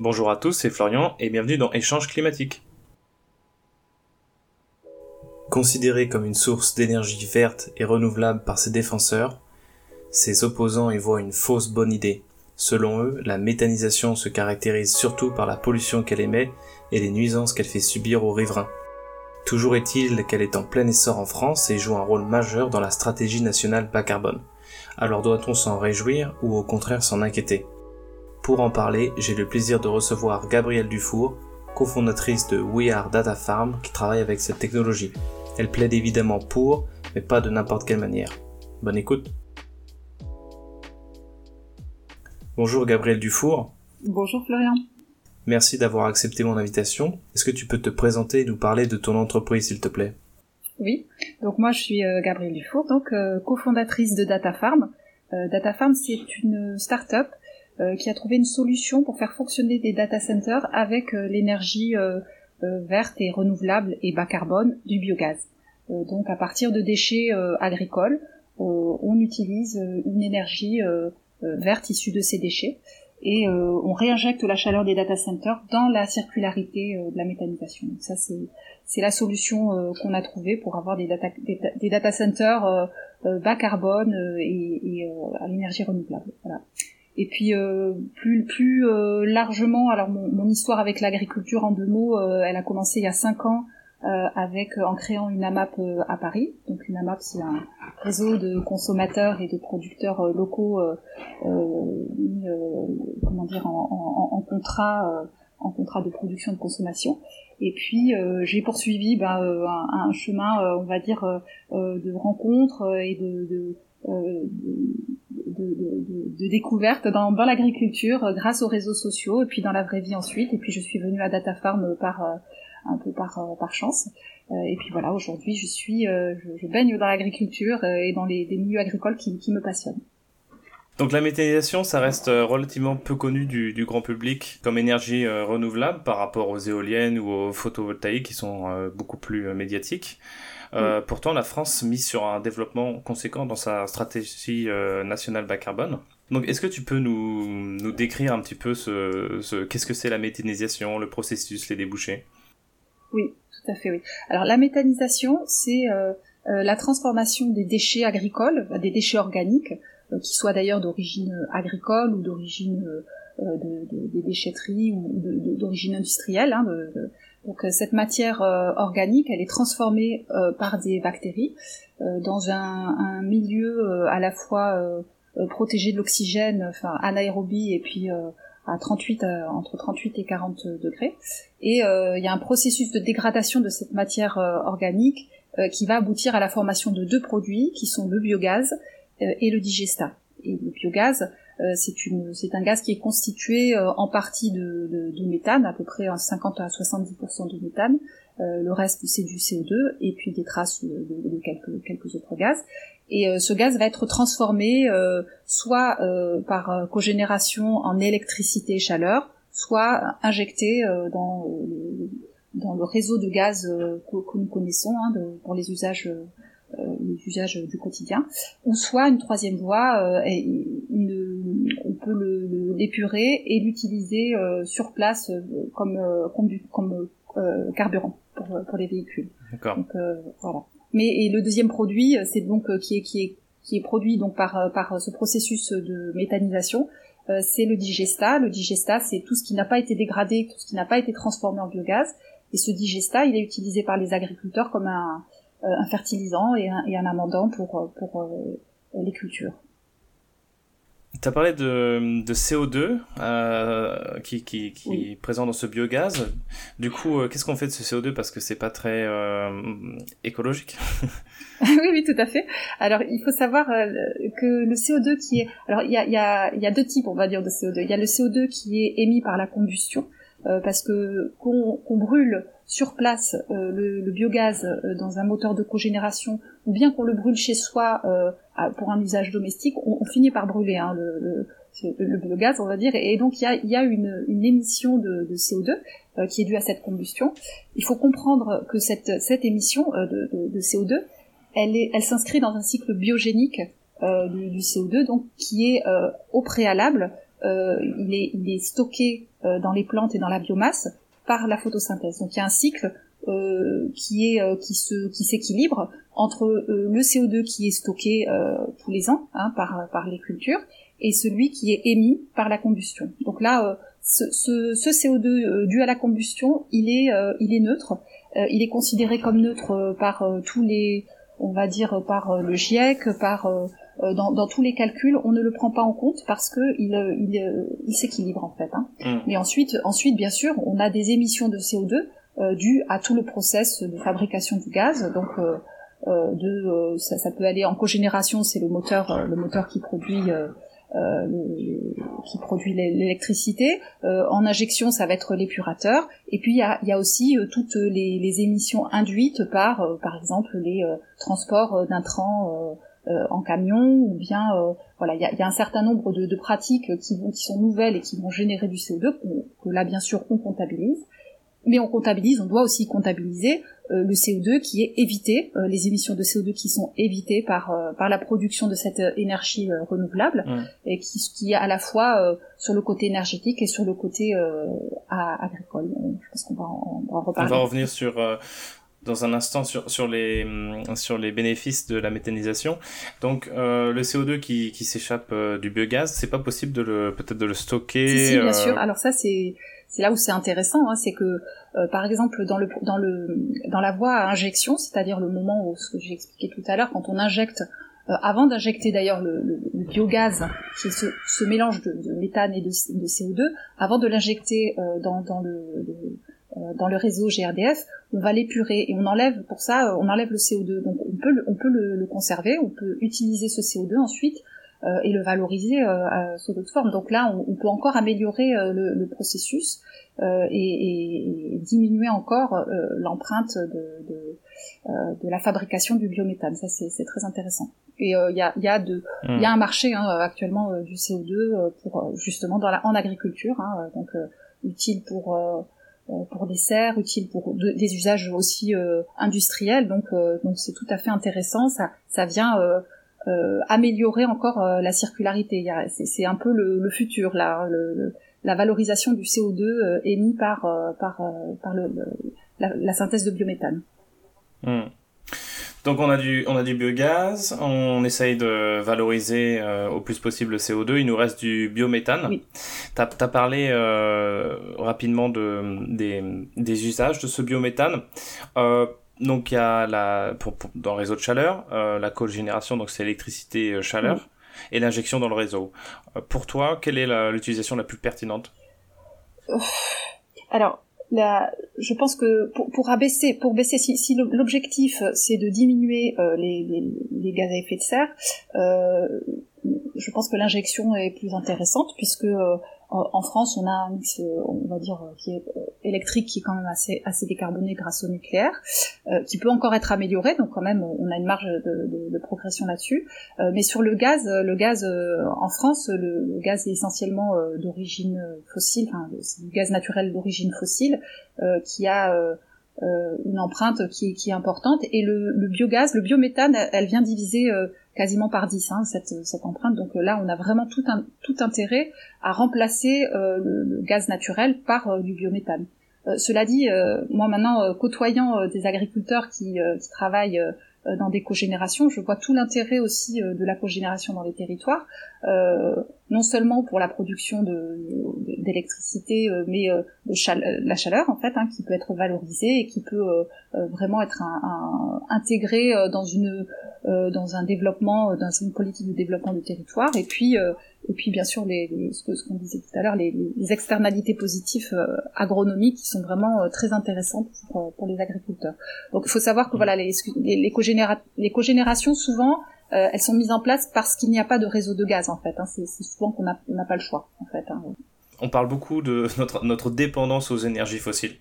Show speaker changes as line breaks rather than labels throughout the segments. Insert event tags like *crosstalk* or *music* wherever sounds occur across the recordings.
Bonjour à tous, c'est Florian et bienvenue dans Échange climatique. Considéré comme une source d'énergie verte et renouvelable par ses défenseurs, ses opposants y voient une fausse bonne idée. Selon eux, la méthanisation se caractérise surtout par la pollution qu'elle émet et les nuisances qu'elle fait subir aux riverains. Toujours est-il qu'elle est en plein essor en France et joue un rôle majeur dans la stratégie nationale bas carbone. Alors doit-on s'en réjouir ou au contraire s'en inquiéter? Pour en parler, j'ai le plaisir de recevoir Gabrielle Dufour, cofondatrice de We Are Data Farm qui travaille avec cette technologie. Elle plaide évidemment pour, mais pas de n'importe quelle manière. Bonne écoute. Bonjour Gabriel Dufour.
Bonjour Florian.
Merci d'avoir accepté mon invitation. Est-ce que tu peux te présenter et nous parler de ton entreprise s'il te plaît?
Oui, donc moi je suis euh, Gabrielle Dufour, donc euh, cofondatrice de Data Farm. Euh, Data Farm c'est une start-up qui a trouvé une solution pour faire fonctionner des data centers avec l'énergie euh, verte et renouvelable et bas carbone du biogaz. Euh, donc à partir de déchets euh, agricoles, on utilise une énergie verte issue de ces déchets et on réinjecte la chaleur des data centers dans la circularité de la méthanisation. Donc ça c'est la solution qu'on a trouvée pour avoir des data, des, data centers bas carbone et, et à l'énergie renouvelable. Voilà. Et puis euh, plus plus euh, largement, alors mon, mon histoire avec l'agriculture en deux mots, euh, elle a commencé il y a cinq ans avec en créant une AMAP à Paris. Donc une AMAP c'est un réseau de consommateurs et de producteurs locaux mis, comment dire en, en, en contrat en contrat de production de consommation. Et puis j'ai poursuivi ben, un, un, chemin, on va dire, de rencontres et de, de euh, de, découverte dans, l'agriculture euh, grâce aux réseaux sociaux et puis dans la vraie vie ensuite. Et puis je suis venue à Data Farm par euh, un peu par, par chance. et puis voilà, aujourd'hui je suis, je, baigne dans l'agriculture et dans les, milieux agricoles qui, me passionnent.
Donc la méthanisation, ça reste relativement peu connu du grand public comme énergie renouvelable par rapport aux éoliennes ou aux photovoltaïques qui sont beaucoup plus médiatiques. Euh, pourtant, la France mise sur un développement conséquent dans sa stratégie euh, nationale bas carbone. Donc, est-ce que tu peux nous, décrire un petit peu ce, ce qu'est-ce que c'est la méthanisation, le processus, les débouchés?
Oui, tout à fait, oui. Alors, la méthanisation, c'est euh, la transformation des déchets agricoles, des déchets organiques, qui soient d'ailleurs d'origine agricole ou d'origine de, de, des déchetteries ou d'origine industrielle, hein, donc euh, cette matière euh, organique, elle est transformée euh, par des bactéries dans un, milieu à la fois protégé de l'oxygène, enfin anaérobie et puis à 38 entre 38 et 40 degrés. Et il y a un processus de dégradation de cette matière organique qui va aboutir à la formation de deux produits qui sont le biogaz et le digestat. Et le biogaz, c'est un gaz qui est constitué euh, en partie de, méthane, à peu près 50 à 70% de méthane. Euh, le reste c'est du CO2 et puis des traces de, quelques, autres gaz. Et ce gaz va être transformé soit par cogénération en électricité et chaleur, soit injecté dans, le réseau de gaz que, nous connaissons hein, pour les usages du quotidien, ou soit une troisième voie, peut l'épurer et l'utiliser euh, sur place euh, comme euh, comme, carburant pour, les véhicules.
D'accord.
voilà. Mais et le deuxième produit, c'est donc qui est qui est qui est produit donc par par ce processus de méthanisation, c'est le digesta. Le digesta, c'est tout ce qui n'a pas été dégradé, tout ce qui n'a pas été transformé en biogaz. Et ce digesta, il est utilisé par les agriculteurs comme un, un fertilisant et un, et un amendant pour pour les cultures.
Tu as parlé de, de CO2 euh, qui, qui, qui est présent dans ce biogaz. Du coup, euh, qu'est-ce qu'on fait de ce CO2 parce que c'est pas très euh, écologique? *laughs* *laughs*
Oui, oui, tout à fait. Alors, il faut savoir euh, que le CO2 qui est... Alors, il y a, y, a, y a deux types, on va dire, de CO2. Il y a le CO2 qui est émis par la combustion, euh, parce que qu'on brûle sur place euh, le, biogaz euh, dans un moteur de cogénération, ou bien qu'on le brûle chez soi pour un usage domestique, on, finit par brûler hein, le, le, biogaz, on va dire, et donc il y a, une, émission de, de CO2 qui est due à cette combustion. Il faut comprendre que cette, émission de, de, CO2, elle, s'inscrit dans un cycle biogénique du, du, CO2, donc qui est au préalable, il est stocké dans les plantes et dans la biomasse par la photosynthèse. Donc il y a un cycle qui est qui se qui s'équilibre entre le CO2 qui est stocké tous les ans hein, par par les cultures et celui qui est émis par la combustion. Donc là, ce, ce, ce, CO2 dû à la combustion, il est il est neutre. il est considéré comme neutre par tous les on va dire par le GIEC, par euh, dans, dans, tous les calculs, on ne le prend pas en compte parce que il, euh, il, euh, il s'équilibre en fait. Hein. Mm. Mais ensuite, ensuite, bien sûr, on a des émissions de CO2 euh, dues à tout le process de fabrication du gaz. Donc, euh, de, ça, ça, peut aller en cogénération, c'est le moteur, le moteur qui produit. Euh, qui produit l'électricité. Euh, en injection, ça va être l'épurateur. Et puis il y a, y a, aussi toutes les, les, émissions induites par, par exemple, les transports d'intrants euh, en camion ou bien euh, voilà il y a, y a, un certain nombre de, de pratiques qui, vont, qui sont nouvelles et qui vont générer du CO2 que là bien sûr on comptabilise mais on comptabilise, on doit aussi comptabiliser euh, le CO2 qui est évité, les émissions de CO2 qui sont évitées par par la production de cette énergie renouvelable mmh. et qui, qui est à la fois sur le côté énergétique et sur le côté agricole. Je pense qu'on va,
en, reparler. On va revenir sur dans un instant sur, sur, les, hum, sur les bénéfices de la méthanisation. Donc euh, le CO2 qui, qui s'échappe euh, du biogaz, c'est pas possible de le peut-être de le stocker.
Si, si bien euh, sûr. Alors ça c'est c'est là où c'est intéressant, hein, c'est que euh, par exemple dans le dans le dans la voie à injection, c'est-à-dire le moment où ce que j'ai expliqué tout à l'heure, quand on injecte avant d'injecter d'ailleurs le, le, le, biogaz, qui ce, mélange de, méthane et de, de CO2, avant de l'injecter dans, dans le, le euh, dans le réseau GRDF, on va l'épurer et on enlève pour ça, euh, on enlève le CO2. Donc on peut, on peut le, le conserver, on peut utiliser ce CO2 ensuite euh, et le valoriser euh, sous d'autres formes. Donc là, on, on peut encore améliorer le, le, processus et, et, diminuer encore l'empreinte de, de, de, la fabrication du biométhane. Ça, c'est très intéressant. Et il y, a, y, a de, il y a un marché hein, actuellement du CO2 pour justement dans la, en agriculture, hein, donc utile pour euh, pour des serres, utile pour des usages aussi euh, industriels. Donc, euh, donc c'est tout à fait intéressant. Ça, ça vient améliorer encore la circularité. C'est un peu le, le futur là, le, la valorisation du CO2 émis par par la, la, synthèse de biométhane.
Hmm. Donc on a du on a du biogaz, on essaye de valoriser euh, au plus possible le CO2. Il nous reste du biométhane. Oui. T'as as parlé euh, rapidement de des, des usages de ce biométhane. Euh, donc il y a la pour, dans le réseau de chaleur, euh, la cogénération donc c'est électricité euh, chaleur et l'injection dans le réseau. pour toi, quelle est l'utilisation la, plus pertinente?
Alors je pense que pour, pour abaisser, pour baisser, si, si l'objectif c'est de diminuer euh, les, les, les, gaz à effet de serre, euh, je pense que l'injection est plus intéressante puisque euh, en France, on a un mix, euh, on va dire, euh, qui est euh, électrique, qui est quand même assez, assez décarboné grâce au nucléaire, qui peut encore être amélioré. Donc quand même, on a une marge de, de, de progression là-dessus. mais sur le gaz, le gaz en France, le, gaz est essentiellement d'origine fossile, enfin c'est du gaz naturel d'origine fossile, qui a une empreinte qui qui est importante. Et le, le biogaz, le biométhane, elle vient diviser quasiment par 10 hein, cette, cette empreinte. Donc euh, là, on a vraiment tout, un, tout intérêt à remplacer euh, le, gaz naturel par euh, du biométhane. cela dit, moi maintenant, côtoyant des agriculteurs qui, qui travaillent dans des cogénérations, je vois tout l'intérêt aussi de la cogénération dans les territoires, non seulement pour la production d'électricité, mais de la chaleur en fait, hein, qui peut être valorisée et qui peut vraiment être un, un, intégré dans une euh, dans un développement, euh, dans une politique de développement du territoire, et puis euh, et puis bien sûr les, les ce qu'on disait tout à l'heure, les, les, externalités positives agronomiques qui sont vraiment très intéressantes pour, pour les agriculteurs. Donc il faut savoir que voilà les, les, cogénéra les cogénérations souvent elles sont mises en place parce qu'il n'y a pas de réseau de gaz en fait. Hein. C'est souvent qu'on n'a pas le choix en fait. Hein
on parle beaucoup de *laughs* notre, notre dépendance aux énergies fossiles.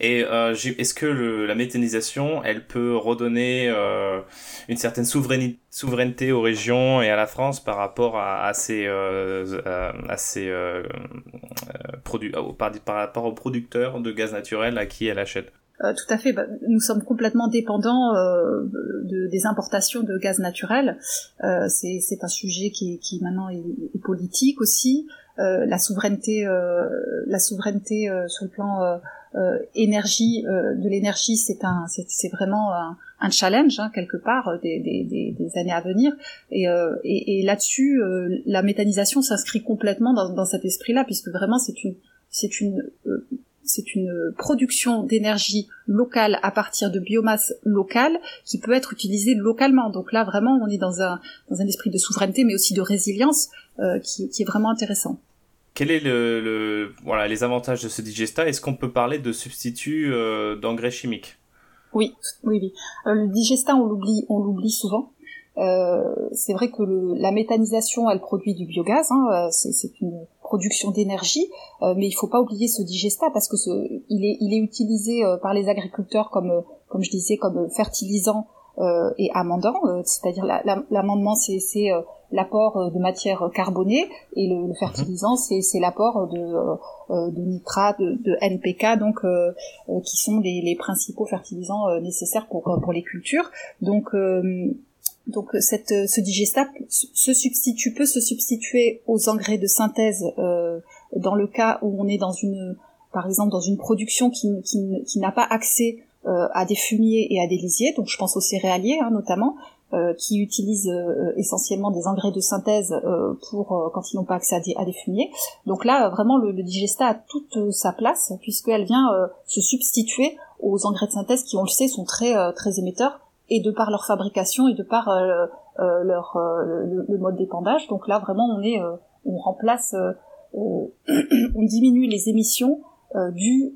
Et euh, est-ce que la méthanisation, elle peut redonner euh, une certaine souveraineté, aux régions et à la France par rapport à, à euh, à, euh, produits, par, par rapport aux producteurs de gaz naturel à qui elle achète?
Tout à fait. Bah, nous sommes complètement dépendants de, des importations de gaz naturel. Euh, c'est un sujet qui, qui maintenant est politique aussi. La souveraineté, la souveraineté sur le plan énergie de l'énergie, c'est un, c'est vraiment un, un challenge hein, quelque part des, des, des, années à venir. Et, et, et là-dessus, la méthanisation s'inscrit complètement dans, dans cet esprit-là, puisque vraiment c'est une c'est une c'est une production d'énergie locale à partir de biomasse locale qui peut être utilisée localement. Donc là, vraiment, on est dans un, dans un esprit de souveraineté, mais aussi de résilience euh, qui, qui, est vraiment intéressant.
Quel est le, voilà les avantages de ce digesta Est-ce qu'on peut parler de substitut euh, d'engrais chimiques?
Oui, oui, oui. Euh, le digesta, on l'oublie, on l'oublie souvent. Euh, c'est vrai que la méthanisation, elle produit du biogaz. Hein, c'est une production d'énergie, mais il faut pas oublier ce digesta parce que il est, il est utilisé par les agriculteurs comme, comme je disais, comme fertilisant et amendant, c'est-à-dire l'amendement c'est l'apport de matière carbonée et le, le fertilisant mhm. c'est l'apport de, de nitrate, de, de, NPK, donc qui sont les, les principaux fertilisants nécessaires pour, pour les cultures. Donc donc euh, cette, euh, ce digesta se substitue, peut se substituer aux engrais de synthèse euh, dans le cas où on est dans une, par exemple, dans une production qui, qui, qui n'a pas accès euh, à des fumiers et à des lisiers. Donc je pense aux céréaliers hein, notamment, euh, qui utilisent euh, essentiellement des engrais de synthèse pour quand ils n'ont pas accès à des, à des, fumiers. Donc là, vraiment, le, le digesta a toute sa place puisqu'elle vient se substituer aux engrais de synthèse qui, on le sait, sont très très émetteurs et de par leur fabrication et de par euh, euh, leur euh, le, mode d'épandage. Donc là vraiment on est on remplace *clears throat* on diminue les émissions dues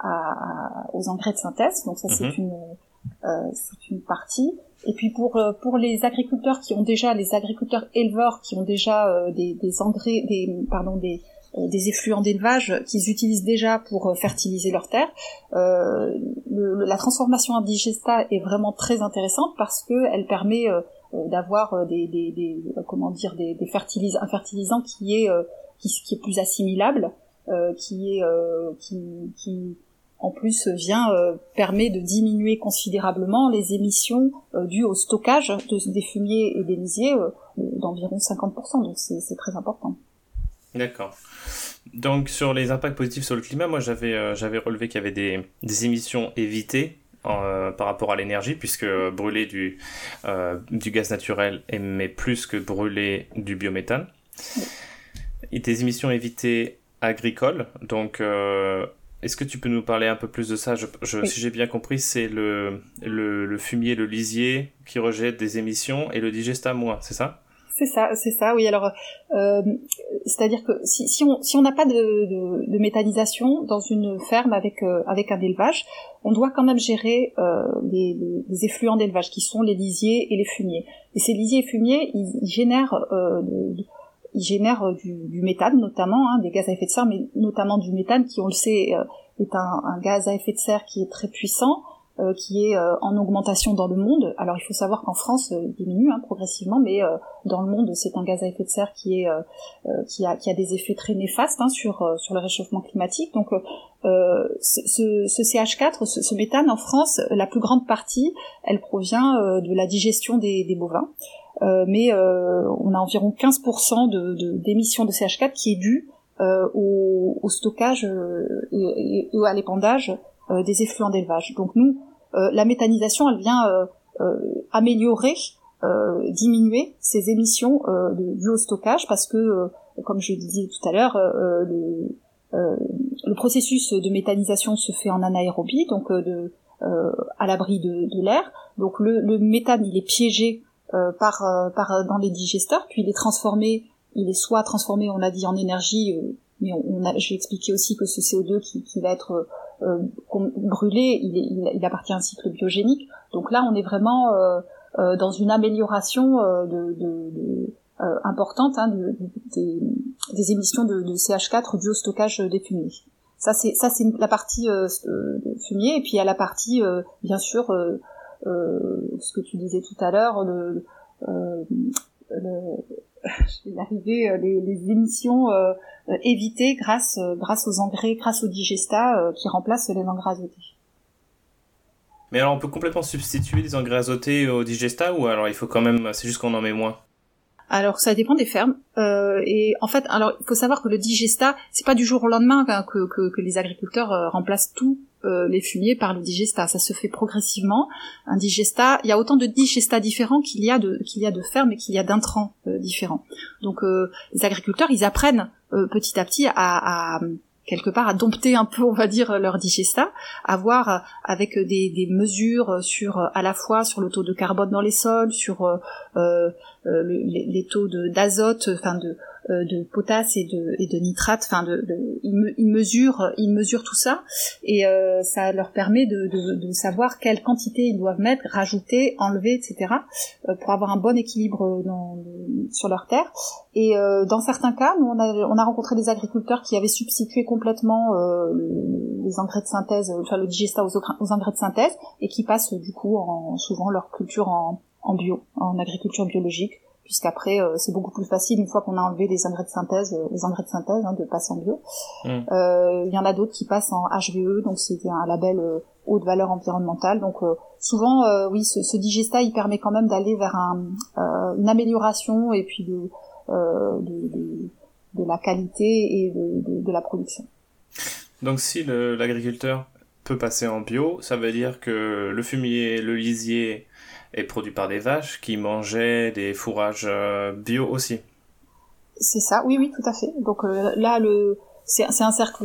à, aux engrais de synthèse. Donc ça c'est mhm. une c'est une partie. Et puis pour pour les agriculteurs qui ont déjà les agriculteurs éleveurs qui ont déjà des, des engrais des pardon des euh, des effluents d'élevage qu'ils utilisent déjà pour euh, fertiliser leurs terres. Euh, le, la transformation en digesta est vraiment très intéressante parce que elle permet euh, d'avoir des, des, des, comment dire des, des fertilis un fertilisant qui est qui, qui, est plus assimilable, qui est qui, qui en plus vient permet de diminuer considérablement les émissions dues au stockage de, des fumiers et des lisiers d'environ 50%. Donc c'est très important.
D'accord. Donc sur les impacts positifs sur le climat, moi j'avais euh, j'avais relevé qu'il y avait des, des émissions évitées euh, par rapport à l'énergie, puisque brûler du, euh, du gaz naturel émet plus que brûler du biométhane. Et des émissions évitées agricoles, donc est-ce que tu peux nous parler un peu plus de ça? Je, Si j'ai bien compris, c'est le, le, le, fumier, le lisier qui rejette des émissions et le digesta moins, c'est ça?
C'est ça, c'est ça. Oui, alors, euh, c'est-à-dire que si, si on si on n'a pas de, de, de, méthanisation dans une ferme avec euh, avec un élevage, on doit quand même gérer euh, les, les, effluents d'élevage qui sont les lisiers et les fumiers. Et ces lisiers et fumiers, ils, génèrent euh, ils génèrent du, du méthane notamment, hein, des gaz à effet de serre, mais notamment du méthane qui, on le sait, euh, est un, un, gaz à effet de serre qui est très puissant, euh, qui est euh, en augmentation dans le monde. Alors il faut savoir qu'en France euh, il diminue hein, progressivement, mais dans le monde c'est un gaz à effet de serre qui est qui a qui a des effets très néfastes hein, sur sur le réchauffement climatique. Donc ce, ce, CH4, ce, méthane en France, la plus grande partie, elle provient de la digestion des, des bovins. Mais on a environ 15% de, d'émissions de, CH4 qui est due au, au, stockage et, et, à l'épandage euh, des effluents d'élevage. Donc nous, euh, la méthanisation, elle vient euh, améliorer, diminuer ces émissions de, dues au stockage parce que, comme je disais tout à l'heure, le, le processus de méthanisation se fait en anaérobie, donc de, à l'abri de, de l'air. Donc le, le, méthane, il est piégé par, par dans les digesteurs, puis il est transformé, il est soit transformé, on l'a dit, en énergie, mais on, j'ai expliqué aussi que ce CO2 qui, va être euh, brûlé, il, appartient à un cycle biogénique. Donc là, on est vraiment euh, euh, dans une amélioration de, de, de importante hein, des, émissions de, de, CH4 dues au stockage des fumiers. Ça c'est ça c'est la partie euh, fumier et puis il y a la partie bien sûr ce que tu disais tout à l'heure le, je vais arriver les, les émissions euh, éviter grâce, euh, grâce aux engrais, grâce au digesta euh, qui remplacent les engrais azotés.
Mais alors on peut complètement substituer des engrais azotés au digesta ou alors il faut quand même, c'est juste qu'on en met moins?
Alors ça dépend des fermes euh, et en fait alors il faut savoir que le digesta c'est pas du jour au lendemain hein, que, que, que, les agriculteurs euh, remplacent tous euh, les fumiers par le digesta. Ça se fait progressivement. Un digesta il y a autant de digesta différents qu'il y a de qu'il y a de fermes et qu'il y a d'intrants différents. Donc les agriculteurs ils apprennent petit à petit à, quelque part à dompter un peu, *laughs* on va dire, leur digesta, à voir avec des, mesures sur à la fois sur le taux de carbone dans les sols, sur euh, euh les, les, taux d'azote, enfin de euh, de potasse et de, et de nitrate. Enfin, de, de ils, mesurent, ils mesurent tout ça et euh, ça leur permet de, de, savoir quelle quantité ils doivent mettre, rajouter, enlever, etc. Euh, pour avoir un bon équilibre dans, sur leur terre. Et dans certains cas, nous, on a, on a rencontré des agriculteurs qui avaient substitué complètement les engrais de synthèse, enfin le digesta aux, aux, engrais de synthèse, et qui passent du coup en, souvent leur culture en, en bio, en agriculture biologique puisqu'après euh, c'est beaucoup plus facile une fois qu'on a enlevé les engrais de synthèse, euh, les engrais de synthèse, hein, de passer en bio. Mm. Euh, il y en a d'autres qui passent en HVE, donc c'est un label haute valeur environnementale. Donc souvent, oui, ce, ce, digesta, il permet quand même d'aller vers un, une amélioration et puis de, de, de, de, la qualité et de, de la production.
Donc si l'agriculteur peut passer en bio, ça veut dire que le fumier, le lisier est produit par des vaches qui mangeaient des fourrages euh, bio aussi.
C'est ça, oui, oui, tout à fait. Donc euh, là, le, c'est, un cercle,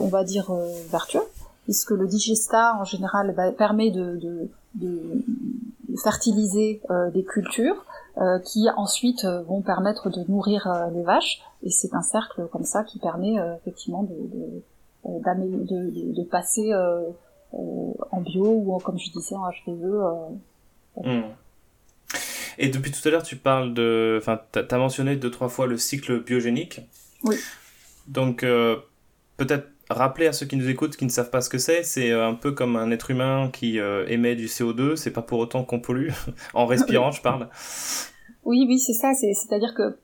on va dire, euh, vertueux, puisque le digesta, en général, bah, permet de, fertiliser des cultures qui ensuite vont permettre de nourrir les vaches. Et c'est un cercle comme ça qui permet effectivement de, de, passer en bio ou, comme je disais, en HVE
Hmm. Et depuis tout à l'heure, tu parles de. Enfin, tu as mentionné deux, trois fois le cycle biogénique.
Oui.
Donc, euh, peut-être rappeler à ceux qui nous écoutent, qui ne savent pas ce que c'est, c'est euh, un peu comme un être humain qui euh, émet du CO2, c'est pas pour autant qu'on pollue, *laughs* en respirant, je parle.
Oui, oui, c'est ça, c'est-à-dire que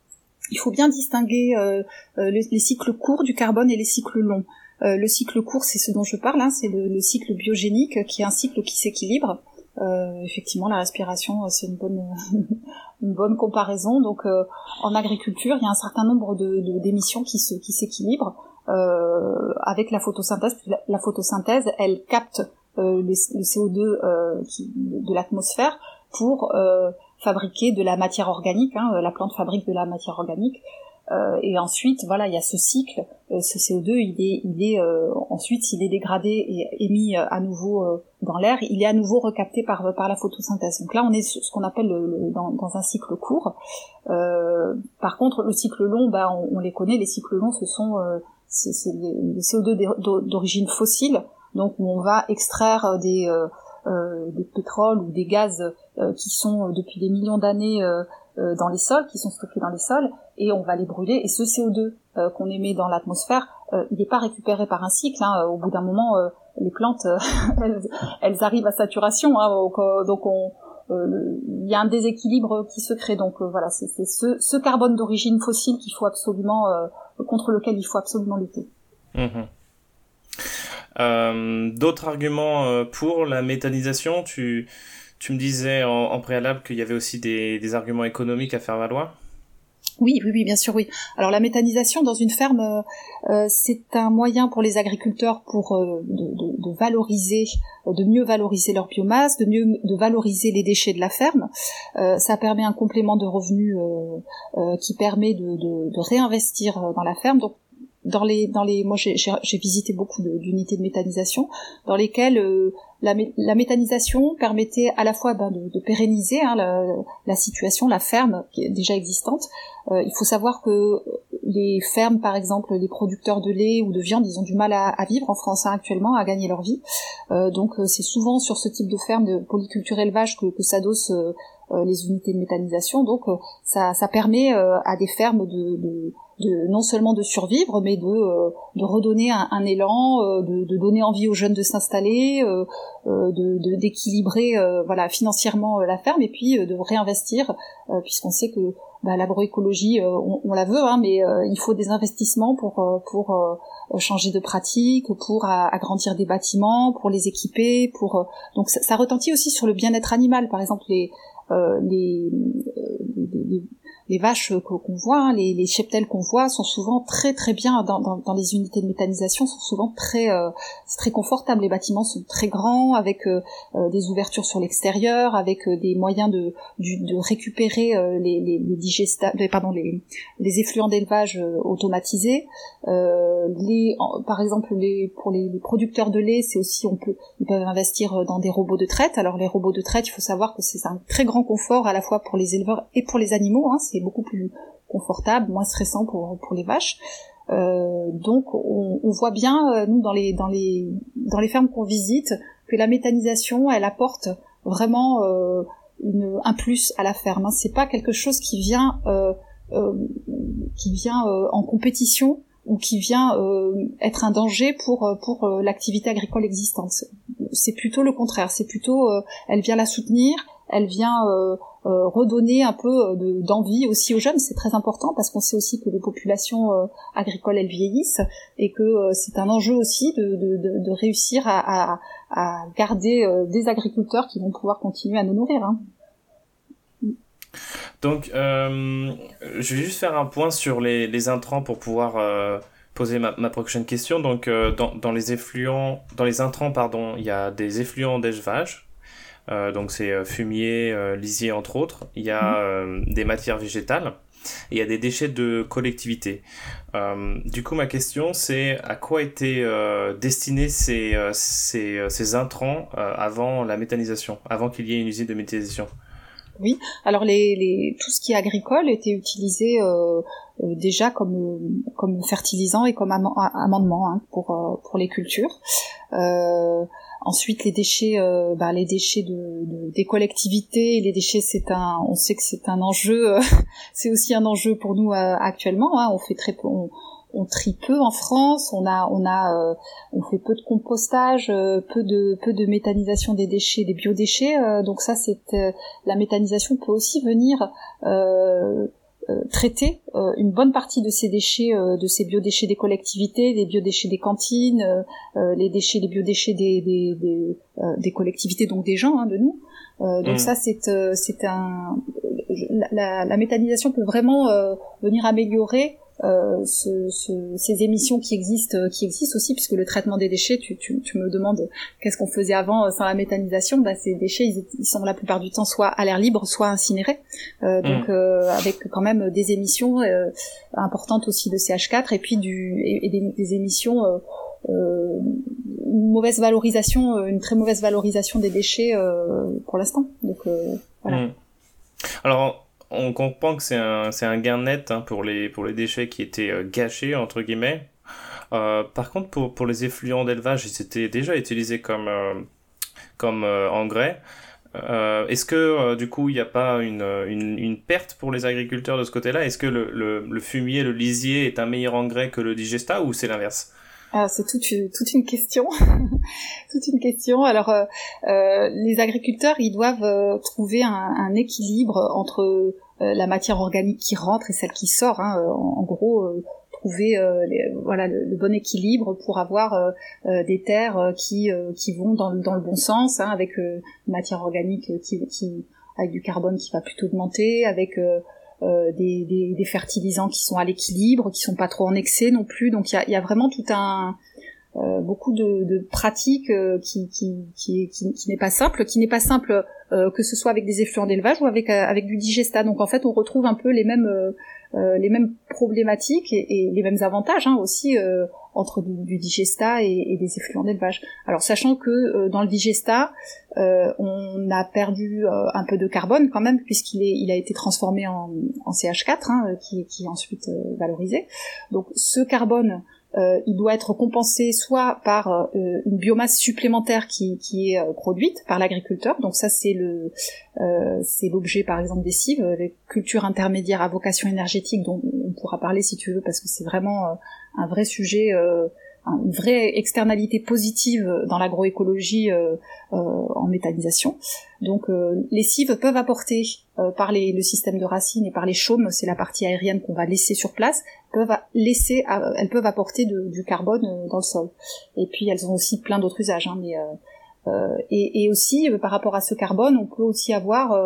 il faut bien distinguer les, cycles courts du carbone et les cycles longs. Le cycle court, c'est ce dont je parle, hein, c'est le, le, cycle biogénique, qui est un cycle qui s'équilibre. Euh, effectivement, la respiration, euh, c'est une bonne, *laughs* une bonne comparaison. Donc, euh, en agriculture, il y a un certain nombre de, d'émissions qui se, qui s'équilibrent euh, avec la photosynthèse. La, photosynthèse, elle capte le, CO2 qui, de l'atmosphère pour fabriquer de la matière organique. Hein, la plante fabrique de la matière organique. Euh, et ensuite, voilà, il y a ce cycle. Euh, ce CO2, il est, il est euh, ensuite, s'il est dégradé et émis à nouveau dans l'air, il est à nouveau recapté par par la photosynthèse. Donc là, on est ce qu'on appelle le, dans, dans, un cycle court. par contre, le cycle long, bah, on, les connaît. Les cycles longs, ce sont c'est les, CO2 d'origine fossile, donc on va extraire des des pétroles ou des gaz qui sont depuis des millions d'années euh, dans les sols, qui sont stockés dans les sols, et on va les brûler. Et ce CO2 euh, qu'on émet dans l'atmosphère, euh, il n'est pas récupéré par un cycle. Hein. Au bout d'un moment, les plantes, *laughs* elles, arrivent à saturation. Hein. donc, on, il y a un déséquilibre qui se crée. Donc voilà, c'est ce, ce, carbone d'origine fossile qu'il faut absolument contre lequel il faut absolument lutter.
Mmh D'autres arguments pour la méthanisation, tu tu me disais en, préalable qu'il y avait aussi des, arguments économiques à faire valoir
oui, oui, oui, bien sûr, oui. Alors la méthanisation dans une ferme, euh, euh, c'est un moyen pour les agriculteurs pour euh, de, valoriser, de mieux valoriser leur biomasse, de mieux de valoriser les déchets de la ferme. ça permet un complément de revenus qui permet de, de, réinvestir dans la ferme. Donc dans les dans les moi j'ai visité beaucoup d'unités de, méthanisation dans lesquelles euh, la, méthanisation permettait à la fois ben, de, pérenniser hein, la, situation la ferme qui est déjà existante. Euh, il faut savoir que les fermes par exemple les producteurs de lait ou de viande ils ont du mal à, vivre en France hein, actuellement à gagner leur vie. Euh, donc euh, c'est souvent sur ce type de ferme de polyculture élevage que, que s'adossent les unités de méthanisation. Donc ça, permet à des fermes de de non seulement de survivre, mais de, euh, de redonner un, un élan, euh, de, de, donner envie aux jeunes de s'installer, euh, de d'équilibrer voilà financièrement la ferme et puis de réinvestir, puisqu'on sait que bah, l'agroécologie, on, on, la veut, hein, mais il faut des investissements pour pour changer de pratique, pour agrandir des bâtiments, pour les équiper, pour donc ça, retentit aussi sur le bien-être animal, par exemple les les, les, les vaches qu'on voit, hein, les, les cheptels qu'on voit sont souvent très très bien dans, dans, dans, les unités de méthanisation, sont souvent très euh, très confortable. Les bâtiments sont très grands, avec euh, euh, des ouvertures sur l'extérieur, avec des moyens de, de récupérer les, les, les pardon, les, les effluents d'élevage automatisés. les, par exemple, les, pour les, producteurs de lait, c'est aussi on peut ils peuvent investir dans des robots de traite. Alors les robots de traite, il faut savoir que c'est un très grand confort à la fois pour les éleveurs et pour les animaux. Hein, beaucoup plus confortable, moins stressant pour, pour les vaches. Euh, donc on, voit bien euh, nous dans les dans les dans les fermes qu'on visite que la méthanisation elle apporte vraiment euh, une, un plus à la ferme. Hein. C'est pas quelque chose qui vient qui vient en compétition ou qui vient être un danger pour pour l'activité agricole existante. C'est plutôt le contraire. C'est plutôt elle vient la soutenir, elle vient euh, redonner un peu euh, d'envie aussi aux jeunes, c'est très important parce qu'on sait aussi que les populations euh, agricoles elles vieillissent et que c'est un enjeu aussi de, réussir à, garder des agriculteurs qui vont pouvoir continuer à nous nourrir. Hein.
Donc, euh, je vais juste faire un point sur les, intrants pour pouvoir euh, poser ma, prochaine question. Donc, euh, dans, dans, les effluents, dans les intrants, pardon, il y a des effluents d'élevage, euh, donc c'est euh, fumier, euh, lisier entre autres. Il y a mhm. des matières végétales. Et il y a des déchets de collectivité. du coup, ma question, c'est à quoi étaient destinés ces, ces, ces intrants avant la méthanisation, avant qu'il y ait une usine de méthanisation?
Oui, alors les, les, tout ce qui est agricole était utilisé euh, déjà comme, comme fertilisant et comme amendement hein, pour, pour les cultures. Euh, Ensuite, les déchets, euh, bah, les déchets de, des collectivités, les déchets, c'est un, on sait que c'est un enjeu, euh, *laughs* c'est aussi un enjeu pour nous euh, actuellement. Hein, on fait très on, on, trie peu en France, on a, on a, on fait peu de compostage, peu de, peu de méthanisation des déchets, des biodéchets. donc ça, c'est la méthanisation peut aussi venir euh, traiter euh, une bonne partie de ces déchets, euh, de ces biodéchets des collectivités, des biodéchets des cantines, les déchets, les biodéchets des, des, des, des collectivités, donc des gens, hein, de nous. donc mmh. ça, c'est c'est un la, la, méthanisation peut vraiment venir améliorer euh, ce, ce, ces émissions qui existent, qui existent aussi, puisque le traitement des déchets, tu, tu, tu me demandes qu'est-ce qu'on faisait avant euh, sans la méthanisation, bah, ces déchets, ils, ils, sont la plupart du temps soit à l'air libre, soit incinérés, euh, donc mmh. euh, avec quand même des émissions euh, importantes aussi de CH4 et puis du et, des, des, émissions une mauvaise valorisation, une très mauvaise valorisation des déchets pour l'instant. Donc voilà.
Mmh. Alors on comprend que c'est un, un gain net hein, pour, les, pour les déchets qui étaient euh, gâchés, entre guillemets. Euh, par contre, pour, pour les effluents d'élevage, ils étaient déjà utilisés comme, euh, comme engrais. Est-ce que du coup il n'y a pas une, une, perte pour les agriculteurs de ce côté-là? Est-ce que le, le, le, fumier, le lisier est un meilleur engrais que le digesta ou c'est l'inverse?
C'est toute toute une question, *laughs* toute une question. Alors, euh, euh, les agriculteurs, ils doivent euh, trouver un, équilibre entre la matière organique qui rentre et celle qui sort. Hein. En, gros, trouver voilà le, bon équilibre pour avoir des terres qui qui vont dans, dans le bon sens, hein, avec une matière organique qui, avec du carbone qui va plutôt augmenter, avec des, des, des, fertilisants qui sont à l'équilibre, qui sont pas trop en excès non plus. Donc il y a, vraiment tout un euh, beaucoup de, de pratiques euh, qui, qui, qui, qui, n'est pas simple, qui n'est pas simple que ce soit avec des effluents d'élevage ou avec avec du digesta. Donc en fait on retrouve un peu les mêmes les mêmes problématiques et, et, les mêmes avantages hein, aussi entre du, digesta et, des effluents d'élevage. Alors sachant que euh, dans le digesta, euh, on a perdu euh, un peu de carbone quand même puisqu'il est, il a été transformé en, en CH4 hein, qui, qui, est ensuite valorisé. Donc ce carbone euh, il doit être compensé soit par euh, une biomasse supplémentaire qui, qui est euh, produite par l'agriculteur. Donc ça c'est le c'est l'objet par exemple des cives, les cultures intermédiaires à vocation énergétique dont on pourra parler si tu veux parce que c'est vraiment un vrai sujet une vraie externalité positive dans l'agroécologie euh, euh, en méthanisation. Donc euh, les cives peuvent apporter par les, le système de racines et par les chaumes, c'est la partie aérienne qu'on va laisser sur place, peuvent laisser, elles peuvent apporter du carbone dans le sol. Et puis elles ont aussi plein d'autres usages. Hein, mais, et, et, aussi par rapport à ce carbone, on peut aussi avoir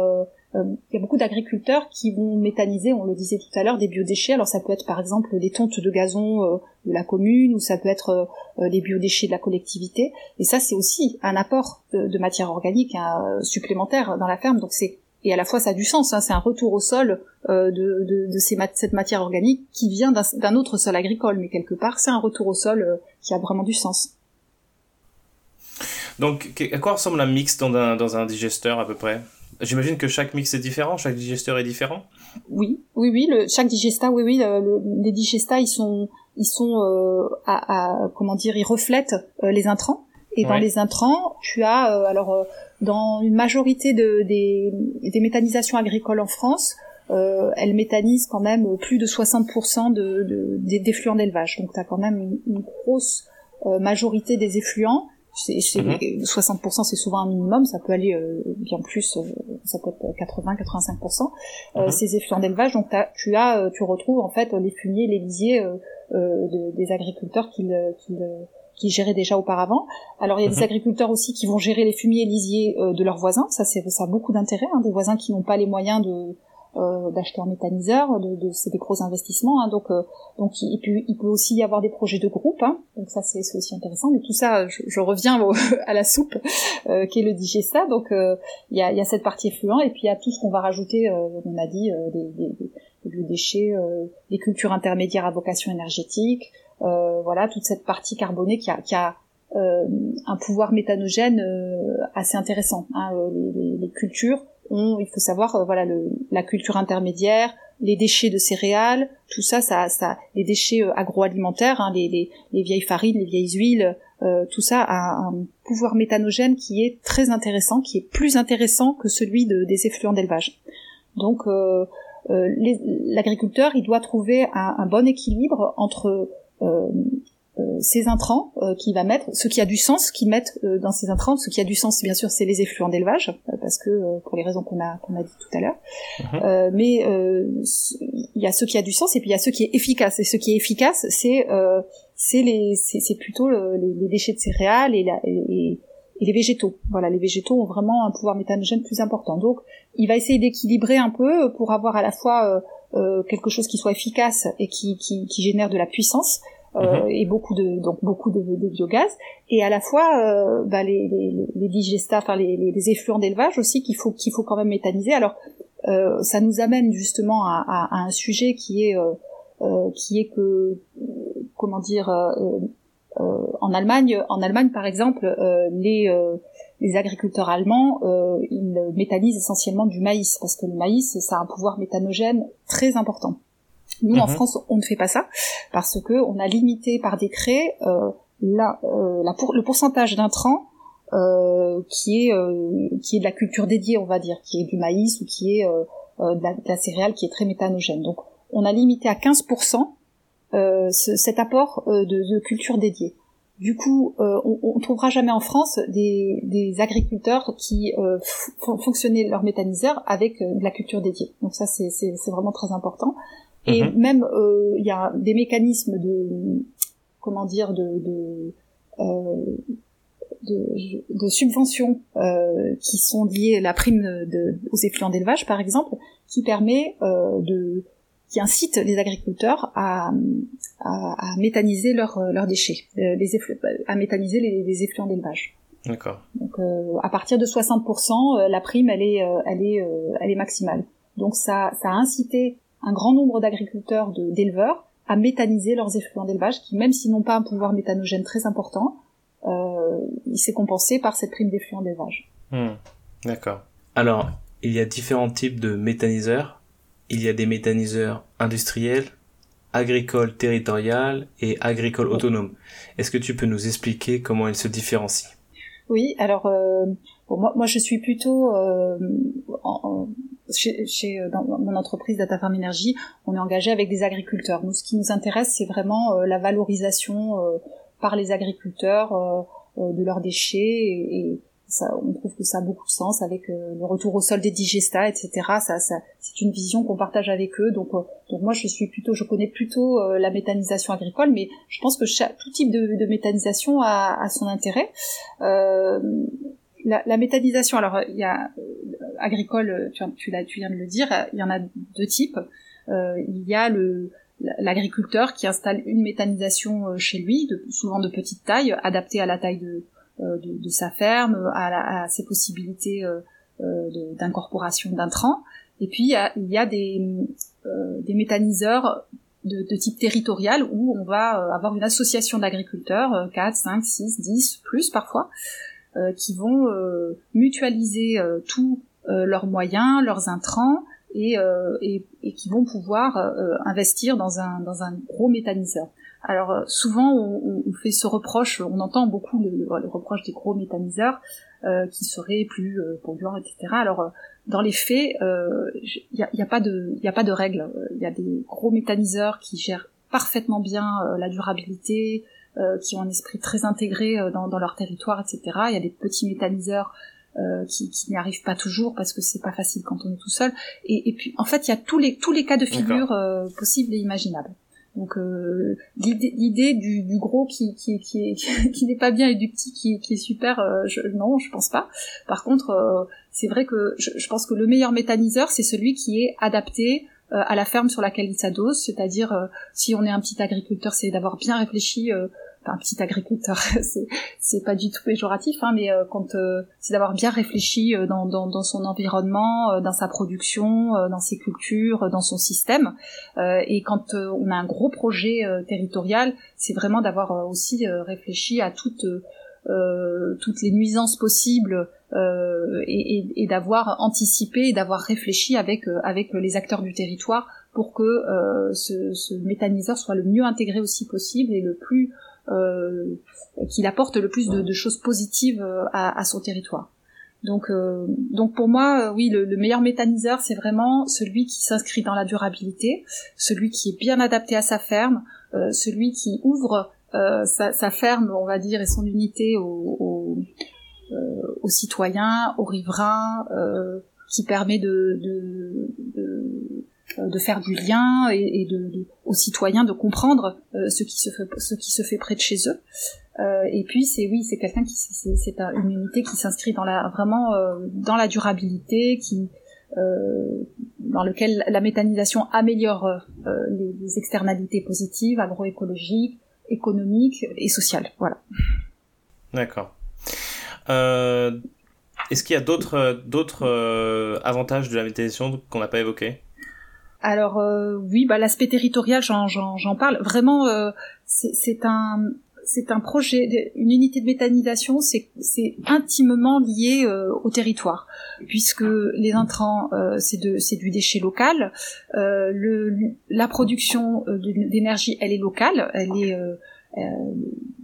il y a beaucoup d'agriculteurs qui vont méthaniser, on le disait tout à l'heure, des biodéchets. Alors ça peut être par exemple des tontes de gazon de la commune, ou ça peut être des biodéchets de la collectivité. Et ça, c'est aussi un apport de, matière organique hein, supplémentaire dans la ferme. Donc c'est et à la fois ça a du sens, hein, c'est un retour au sol euh, de, cette matière organique qui vient d'un autre sol agricole, mais quelque part c'est un retour au sol euh, qui a vraiment du sens.
Donc à quoi ressemble un mix dans un digesteur à peu près? J'imagine que chaque mix est différent, chaque digesteur est différent.
Oui, oui, oui. Le, chaque digesta, oui, oui. les digestats, ils sont, ils sont, euh, à, à, comment dire, ils reflètent euh, les intrants. Et dans les intrants, tu as euh, alors dans une majorité de, des, des méthanisations agricoles en France, euh, elles méthanisent quand même plus de 60% de, de, des, fluents d'élevage. Donc tu as quand même une, grosse euh, majorité des effluents. C'est, 60% mhm. c'est souvent un minimum, ça peut aller euh, bien plus, euh, ça peut être 80-85%. Mhm. Ces effluents d'élevage, donc tu as, tu retrouves en fait les fumiers, les lisiers de, des agriculteurs qui géraient déjà auparavant. Alors il y a des mhm. agriculteurs aussi qui vont gérer les fumiers lisiers euh, de leurs voisins. Ça, c'est ça a beaucoup d'intérêt. Hein, des voisins qui n'ont pas les moyens de euh, d'acheter un méthaniseur, de, de c'est des gros investissements. Hein, donc euh, donc il, peut, il peut aussi y avoir des projets de groupe. Hein, donc ça c'est aussi intéressant. Mais tout ça, je, je reviens *laughs* à la soupe euh, qui est le digesta. Donc il y a, y, a, cette partie effluent et puis il y a tout ce qu'on va rajouter. on a dit des, des, des déchets, des cultures intermédiaires à vocation énergétique. Euh, voilà toute cette partie carbonée qui a, qui a euh, un pouvoir méthanogène euh, assez intéressant. Hein, les, les, cultures il faut savoir, voilà, le, la culture intermédiaire, les déchets de céréales, tout ça, ça, ça les déchets agroalimentaires, hein, les, les, les, vieilles farines, les vieilles huiles, euh, tout ça a un pouvoir méthanogène qui est très intéressant, qui est plus intéressant que celui de, des effluents d'élevage. Donc euh, euh, l'agriculteur, il doit trouver un, un, bon équilibre entre euh, euh, ces intrants euh, qu'il va mettre, ce qui a du sens qu'il mettent dans ces intrants, ce qui a du sens bien sûr c'est les effluents d'élevage parce que pour les raisons qu'on a qu'on a dit tout à l'heure. Mhm. mais il y a ce qui a du sens et puis il y a ce qui est efficace et ce qui est efficace c'est c'est les c'est plutôt les, déchets de céréales et, la, et, et les végétaux. Voilà, les végétaux ont vraiment un pouvoir méthanogène plus important. Donc, il va essayer d'équilibrer un peu pour avoir à la fois euh, quelque chose qui soit efficace et qui, qui, qui génère de la puissance euh, mhm. et beaucoup de donc beaucoup de, de, biogaz et à la fois euh, bah, les, les, les digestats, enfin les, les effluents d'élevage aussi qu'il faut qu'il faut quand même méthaniser. Alors euh, ça nous amène justement à, à, à un sujet qui est euh, euh qui est que comment dire en Allemagne en Allemagne par exemple les les agriculteurs allemands, euh, ils méthanisent essentiellement du maïs, parce que le maïs, ça a un pouvoir méthanogène très important. Nous, en mhm. France, on ne fait pas ça, parce que on a limité par décret euh, la, euh, la pour, le pourcentage d'intrants euh, qui est euh, qui est de la culture dédiée, on va dire, qui est du maïs ou qui est euh, de la, de, la, céréale qui est très méthanogène. Donc, on a limité à 15% ce, cet apport de, de culture dédiée. Du coup, euh, on, on trouvera jamais en France des, des agriculteurs qui euh, font fonctionner leur méthaniseur avec euh, de la culture dédiée. Donc ça, c'est vraiment très important. Et mhm. même, euh, il y a des mécanismes de, comment dire, de, de de, de subventions euh, qui sont liées à la prime de, aux effluents d'élevage, par exemple, qui permet euh, de qui incite les agriculteurs à, à, à méthaniser leurs leurs déchets, euh, les à méthaniser les, les effluents d'élevage.
D'accord.
Donc euh, à partir de 60%, euh, la prime elle est elle est elle est maximale. Donc ça ça a incité un grand nombre d'agriculteurs d'éleveurs à méthaniser leurs effluents d'élevage qui même s'ils n'ont pas un pouvoir méthanogène très important, euh, il s'est compensé par cette prime d'effluents d'élevage.
Hmm. D'accord. Alors, il y a différents types de méthaniseurs il y a des méthaniseurs industriels, agricoles territoriales et agricoles autonomes. Est-ce que tu peux nous expliquer comment ils se différencient?
Oui, alors euh, moi, moi je suis plutôt euh, chez, chez, dans mon entreprise Data Farm Energy, on est engagé avec des agriculteurs. Nous, ce qui nous intéresse, c'est vraiment euh, la valorisation par les agriculteurs de leurs déchets et on trouve que ça a beaucoup de sens avec euh, le retour au sol des digestats, etc. Ça, ça c'est une vision qu'on partage avec eux. Donc, euh, donc moi, je suis plutôt, je connais plutôt euh, la méthanisation agricole, mais je pense que chaque, tout type de, de méthanisation a, a, son intérêt. La, méthanisation, alors il y a agricole, tu, tu, viens de le dire, il y en a deux types. il y a le l'agriculteur qui installe une méthanisation chez lui, souvent de petite taille, adaptée à la taille de, sa ferme, à, ses possibilités d'incorporation d'intrants. Et puis il y a, des, des méthaniseurs de, type territorial où on va euh, avoir une association d'agriculteurs, 4, 5, 6, 10, plus parfois, euh, qui vont euh, mutualiser tous leurs moyens, leurs intrants, et, et, et, qui vont pouvoir investir dans un, dans un gros méthaniseur. Alors souvent on, on, fait ce reproche, on entend beaucoup le, le reproche des gros méthaniseurs qui seraient plus polluants, etc. Alors dans les faits, il euh, n'y a, y a, pas de, y a pas de règles. Il y a des gros méthaniseurs qui gèrent parfaitement bien euh, la durabilité, euh, qui ont un esprit très intégré dans, dans, leur territoire, etc. Il y a des petits méthaniseurs qui, qui n'y arrivent pas toujours parce que c'est pas facile quand on est tout seul. Et, et puis, en fait, il y a tous les tous les cas de figure possibles et imaginables. Donc euh, l'idée du, du, gros qui, qui, qui, *laughs* qui n'est pas bien et du petit qui, qui est super, euh, je, non, je pense pas. Par contre, euh, c'est vrai que je, je, pense que le meilleur méthaniseur, c'est celui qui est adapté euh, à la ferme sur laquelle il s'adosse. C'est-à-dire, si on est un petit agriculteur, c'est d'avoir bien réfléchi un petit agriculteur, *laughs* c'est pas du tout péjoratif, hein, mais euh, quand euh, c'est d'avoir bien réfléchi euh, dans, dans, dans, son environnement, dans sa production, dans ses cultures, dans son système. et quand on a un gros projet territorial, c'est vraiment d'avoir aussi réfléchi à toutes toutes les nuisances possibles et, et, et d'avoir anticipé et d'avoir réfléchi avec avec les acteurs du territoire pour que ce, ce méthaniseur soit le mieux intégré aussi possible et le plus euh, qu'il apporte le plus de, de choses positives euh, à, à, son territoire. Donc, euh, donc pour moi, oui, le, le meilleur méthaniseur, c'est vraiment celui qui s'inscrit dans la durabilité, celui qui est bien adapté à sa ferme, celui qui ouvre sa, sa, ferme, on va dire, et son unité aux, aux, aux citoyens, aux riverains, qui permet de, de, de euh, de faire du lien et, de, de, aux citoyens de comprendre euh, ce qui se fait ce qui se fait près de chez eux. Euh, et puis c'est oui c'est quelqu'un qui c'est une unité qui s'inscrit dans la vraiment dans la durabilité qui dans lequel la méthanisation améliore les, les, externalités positives agroécologiques économiques et sociales. Voilà.
D'accord est-ce qu'il y a d'autres d'autres avantages de la méthanisation qu'on n'a pas évoqués
alors euh, oui, bah, l'aspect territorial, j'en parle. Vraiment, euh, c'est un un projet, une unité de méthanisation, c'est intimement lié euh, au territoire, puisque les intrants, c'est du déchet local. Le, la production d'énergie, elle est locale, elle est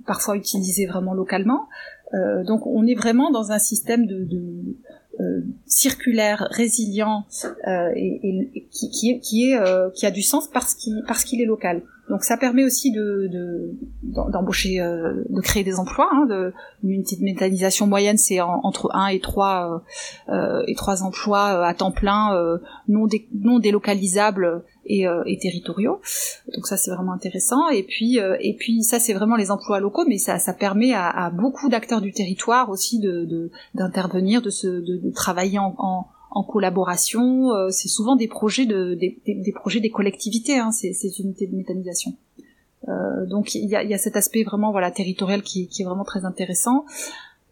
parfois utilisée vraiment localement. Donc on est vraiment dans un système de, de euh, circulaire, résilient euh, et, et, qui, qui, est, qui, euh, qui a du sens parce qu'il parce est local. Donc ça permet aussi de d'embaucher, de, de, créer des emplois. Hein, de, une unité de moyenne, c'est entre 1 et 3 et 3 emplois à temps plein non, non délocalisables et, euh, et territoriaux. Donc ça c'est vraiment intéressant. Et puis euh, et puis ça c'est vraiment les emplois locaux, mais ça, ça permet à, à beaucoup d'acteurs du territoire aussi de d'intervenir, de, se de, travailler en, en, en collaboration. Euh, c'est souvent des projets de des, des, projets des collectivités, hein, ces, ces unités de méthanisation. Euh, donc il y a, y a, cet aspect vraiment voilà territorial qui, qui est vraiment très intéressant.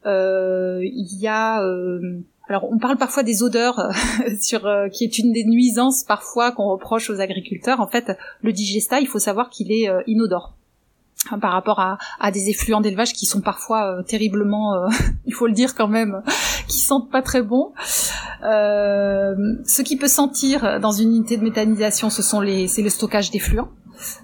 Euh, il y a alors on parle parfois des odeurs euh, *laughs* euh, qui est une des nuisances parfois qu'on reproche aux agriculteurs. En fait, le digesta, il faut savoir qu'il est euh, inodore hein, par rapport à, à des effluents d'élevage qui sont parfois terriblement, *laughs* il faut le dire quand même, *laughs* qui sentent pas très bon. ce qui peut sentir dans une unité de méthanisation, ce sont les, c'est le stockage d'effluents.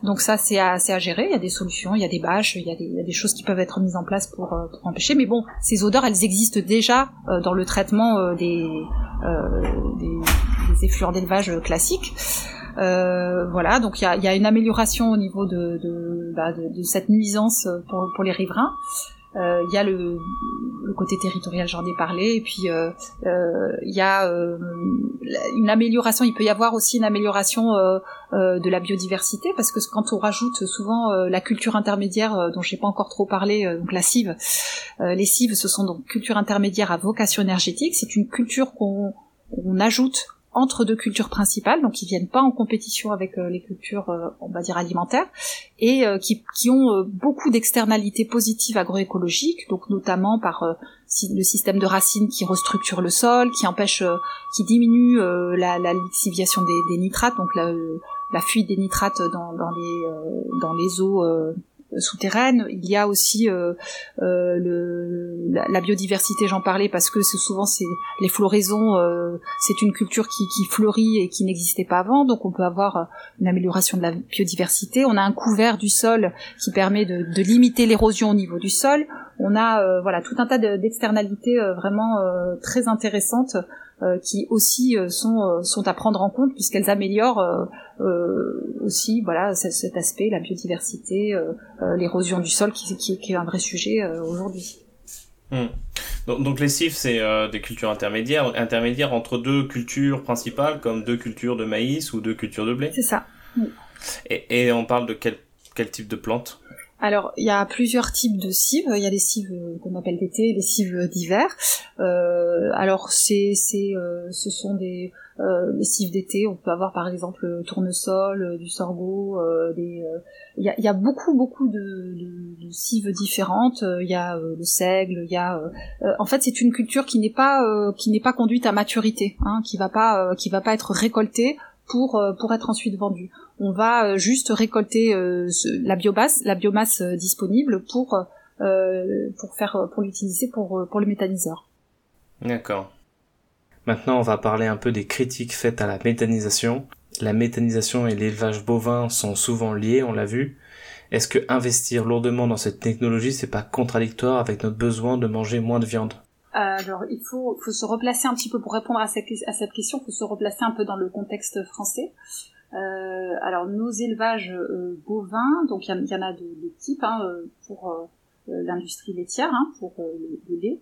Donc ça, c'est à, à, gérer. Il y a des solutions, il y a des bâches, il y a des, il y a des choses qui peuvent être mises en place pour, euh, pour, empêcher. Mais bon, ces odeurs, elles existent déjà euh, dans le traitement euh, des, des, des, effluents d'élevage classiques. voilà, donc il y a, y a, une amélioration au niveau de, de, bah, de, de cette nuisance pour, pour les riverains. Euh, il y a le, le, côté territorial, j'en ai parlé, et puis euh, euh, il y a une amélioration. Il peut y avoir aussi une amélioration de la biodiversité parce que quand on rajoute souvent la culture intermédiaire dont j'ai pas encore trop parlé, donc la cive, les cives, ce sont donc cultures intermédiaires à vocation énergétique. C'est une culture qu'on on ajoute entre deux cultures principales, donc qui viennent pas en compétition avec euh, les cultures, euh, on va dire alimentaires, et euh, qui, qui, ont beaucoup d'externalités positives agroécologiques, donc notamment par le système de racines qui restructure le sol, qui empêche, qui diminue la, la, lixiviation des, nitrates, donc la, fuite des nitrates dans les dans les eaux souterraine. Il y a aussi euh, euh, le, la, biodiversité, j'en parlais parce que souvent c'est les floraisons, euh, c'est une culture qui, qui, fleurit et qui n'existait pas avant, donc on peut avoir une amélioration de la biodiversité. On a un couvert du sol qui permet de, de limiter l'érosion au niveau du sol. On a voilà tout un tas d'externalités vraiment très intéressantes qui aussi euh, sont euh, sont à prendre en compte puisqu'elles améliorent aussi voilà cet aspect la biodiversité l'érosion du sol qui, qui, qui, est un vrai sujet aujourd'hui
hmm. donc, donc, les CIF, c'est des cultures intermédiaires, intermédiaires entre deux cultures principales, comme deux cultures de maïs ou deux cultures de blé.
C'est ça.
Et, et, on parle de quel, quel type de plantes?
Alors, il y a plusieurs types de cives. Il y a des cives euh, qu'on appelle d'été, des cives d'hiver. Euh, alors, c'est, c'est, euh, ce sont des les cives d'été. On peut avoir par exemple le tournesol, du sorgho. des, il y a, beaucoup, beaucoup de cives différentes. Il y a le seigle. Il y a, en fait, c'est une culture qui n'est pas, qui n'est pas conduite à maturité, hein, qui va pas, qui va pas être récoltée pour pour être ensuite vendue on va euh, juste récolter euh, la biomasse, la biomasse euh, disponible pour pour faire pour l'utiliser pour pour le méthaniseur.
D'accord. Maintenant, on va parler un peu des critiques faites à la méthanisation. La méthanisation et l'élevage bovin sont souvent liés, on l'a vu. Est-ce que investir lourdement dans cette technologie, c'est pas contradictoire avec notre besoin de manger moins de viande?
Alors, il faut, faut se replacer un petit peu pour répondre à cette, à cette question. Il faut se replacer un peu dans le contexte français. Euh, alors nos élevages euh, bovins, donc il y, en a de, types hein, euh, pour l'industrie laitière, hein, pour le, lait,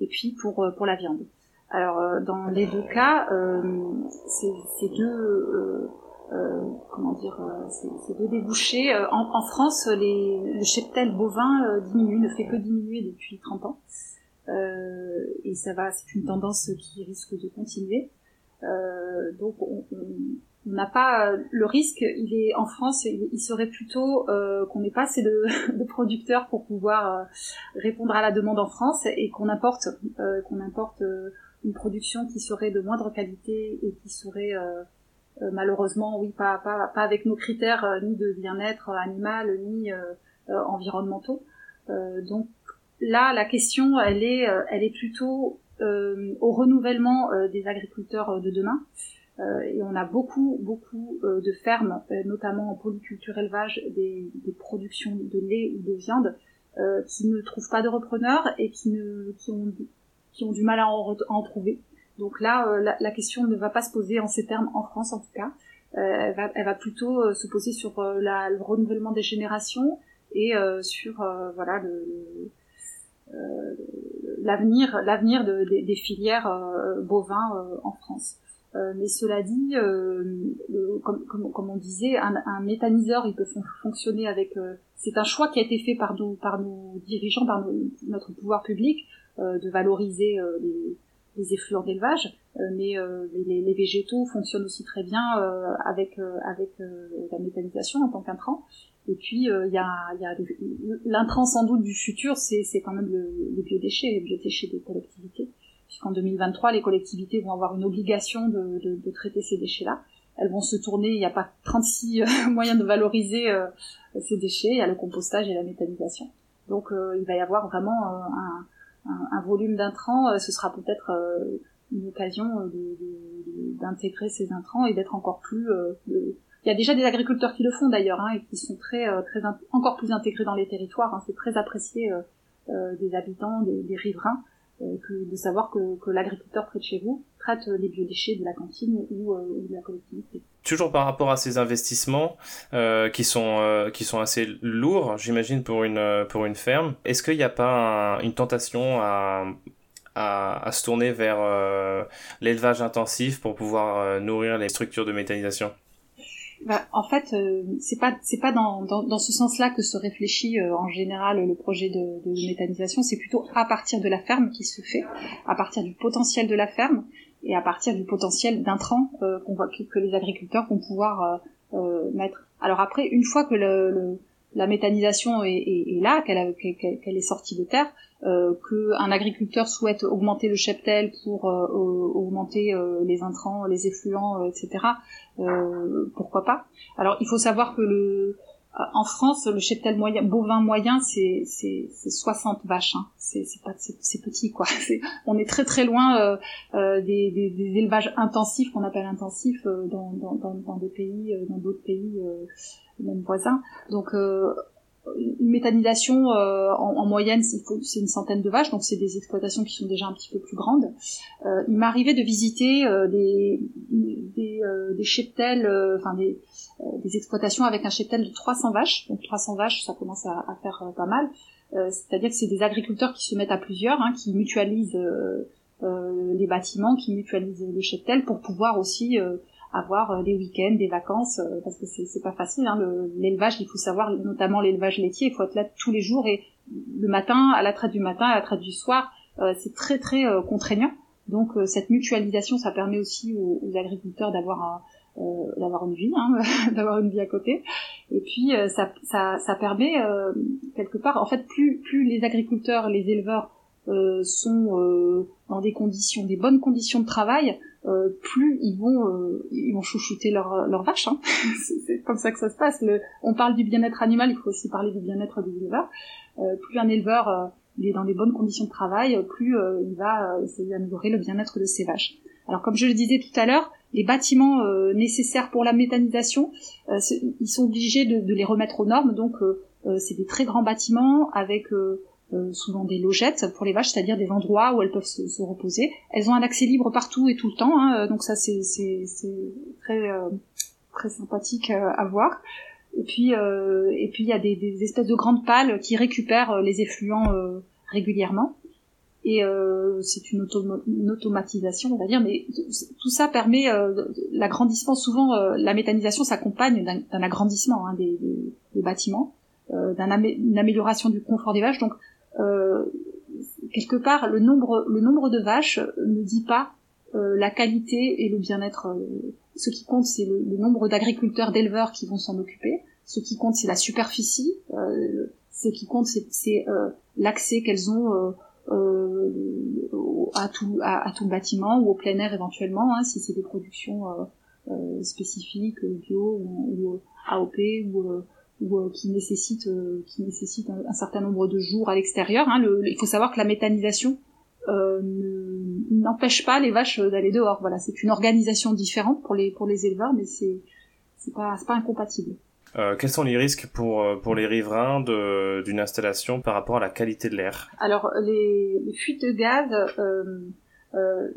et puis pour pour la viande. Alors dans les deux cas, ces, deux comment dire, ces, deux débouchés. En, en, France, les, le cheptel bovin diminue, ne fait que diminuer depuis 30 ans. Euh, et ça va, c'est une tendance qui risque de continuer. Euh, donc on, on, on n'a pas le risque. Il est en France, il, serait plutôt euh, qu'on n'ait pas assez de, *laughs* de, producteurs pour pouvoir euh, répondre à la demande en France et qu'on importe, euh, qu'on importe euh, une production qui serait de moindre qualité et qui serait malheureusement, oui, pas, pas, pas avec nos critères ni de bien-être animal ni environnementaux. donc là, la question, elle est, elle est plutôt au renouvellement des agriculteurs de demain. Euh, et on a beaucoup, beaucoup euh, de fermes, euh, notamment en polyculture élevage, des, productions de lait ou de viande, qui ne trouvent pas de repreneurs et qui, ont, du mal à en, trouver. Donc là, la, question ne va pas se poser en ces termes en France en tout cas. elle, va, plutôt se poser sur la, le renouvellement des générations et sur l'avenir l'avenir de, des filières bovins en France. Euh, mais cela dit, euh, comme, comme, comme, on disait, un, un, méthaniseur, il peut fonctionner avec. Euh, c'est un choix qui a été fait par nos, par nos dirigeants, par notre pouvoir public, de valoriser les, les effluents d'élevage, mais les, les, végétaux fonctionnent aussi très bien avec avec la méthanisation en tant qu'intrant. Et puis il y a, y a l'intrant sans doute du futur, c'est quand même le, les biodéchets, les biodéchets des collectivités puisqu'en 2023, les collectivités vont avoir une obligation de, de, de traiter ces déchets-là. Elles vont se tourner, il n'y a pas 36 euh, *laughs* moyens de valoriser euh, ces déchets, il y a le compostage et la méthanisation. Donc euh, il va y avoir vraiment un, un, un, volume d'intrants, ce sera peut-être une occasion d'intégrer ces intrants et d'être encore plus... il y a déjà des agriculteurs qui le font d'ailleurs, hein, et qui sont très, très encore plus intégrés dans les territoires. Hein, c'est très apprécié des habitants, des riverains. Euh, que de savoir que, l'agriculteur près de chez vous traite les biodéchets de la cantine ou, euh, ou de la collectivité.
Toujours par rapport à ces investissements euh, qui sont euh, qui sont assez lourds, j'imagine pour une pour une ferme. Est-ce qu'il n'y a pas une tentation à, à, se tourner vers l'élevage intensif pour pouvoir nourrir les structures de méthanisation?
Bah, en fait, euh, c'est pas c'est pas dans, dans, dans ce sens-là que se réfléchit euh, en général le projet de, de méthanisation. C'est plutôt à partir de la ferme qui se fait, à partir du potentiel de la ferme. et à partir du potentiel d'intrants qu'on voit que, les agriculteurs vont pouvoir mettre. Alors après, une fois que le, la méthanisation est, est, est là, qu'elle est sortie de terre, euh, qu'un agriculteur souhaite augmenter le cheptel pour euh, augmenter euh, les intrants, les effluents, etc. pourquoi pas Alors il faut savoir que le en France, le cheptel moyen, bovin moyen, c'est c'est 60 vaches. Hein. C'est pas c'est petit quoi. *laughs* on est très très loin des, des, des, élevages intensifs qu'on appelle intensifs dans, dans, dans, des pays, dans d'autres pays même voisins. Donc une méthanisation euh, en, en, moyenne c'est une centaine de vaches donc c'est des exploitations qui sont déjà un petit peu plus grandes. Euh, il m'arrivait de visiter euh, des des, euh, des cheptels euh, enfin des, des exploitations avec un cheptel de 300 vaches. Donc 300 vaches ça commence à, à faire pas mal. C'est-à-dire que c'est des agriculteurs qui se mettent à plusieurs hein, qui mutualisent les bâtiments qui mutualisent le cheptel pour pouvoir aussi avoir euh, des week-ends, des vacances, euh, parce que c'est pas facile. Hein, L'élevage, il faut savoir, notamment l'élevage laitier, il faut être là tous les jours et le matin, à la traite du matin, à la traite du soir, euh, c'est très très contraignant. Donc cette mutualisation, ça permet aussi aux, agriculteurs d'avoir d'avoir une vie, hein, *laughs* d'avoir une vie à côté. Et puis ça, ça, ça permet quelque part, en fait, plus plus les agriculteurs, les éleveurs sont dans des conditions, des bonnes conditions de travail, euh, plus ils vont euh, ils vont chouchouter leur leur vache hein. *laughs* c'est comme ça que ça se passe. Le, on parle du bien-être animal il faut aussi parler du bien-être des éleveurs. Euh, plus un éleveur euh, il est dans les bonnes conditions de travail plus il va essayer d'améliorer le bien-être de ses vaches. Alors comme je le disais tout à l'heure les bâtiments nécessaires pour la méthanisation ils sont obligés de, de, les remettre aux normes. Donc c'est des très grands bâtiments avec euh, souvent des logettes pour les vaches, c'est-à-dire des endroits où elles peuvent se, se, reposer. Elles ont un accès libre partout et tout le temps, hein, donc ça c'est très euh, très sympathique euh, à voir. Et puis et puis il y a des, des, espèces de grandes pales qui récupèrent les effluents régulièrement. Et c'est une, automatisation, on va dire, mais tout ça permet l'agrandissement. Souvent, la méthanisation s'accompagne d'un agrandissement hein, des, des, des, bâtiments, d'une amélioration du confort des vaches. Donc, euh, quelque part, le nombre, le nombre de vaches ne dit pas euh, la qualité et le bien-être. Euh, ce qui compte, c'est le, nombre d'agriculteurs, d'éleveurs qui vont s'en occuper. Ce qui compte, c'est la superficie. ce qui compte, c'est l'accès qu'elles ont à, tout, à, tout le bâtiment ou au plein air éventuellement, hein, si c'est des productions spécifiques, bio ou, ou AOP ou ou euh, qui nécessite euh, qui nécessite un, certain nombre de jours à l'extérieur. Hein. il faut savoir que la méthanisation euh, n'empêche pas les vaches d'aller dehors. Voilà, c'est une organisation différente pour les pour les éleveurs, mais c'est c'est pas c'est pas incompatible.
Euh, quels sont les risques pour, pour les riverains d'une installation par rapport à la qualité de l'air?
Alors les, les, fuites de gaz, euh,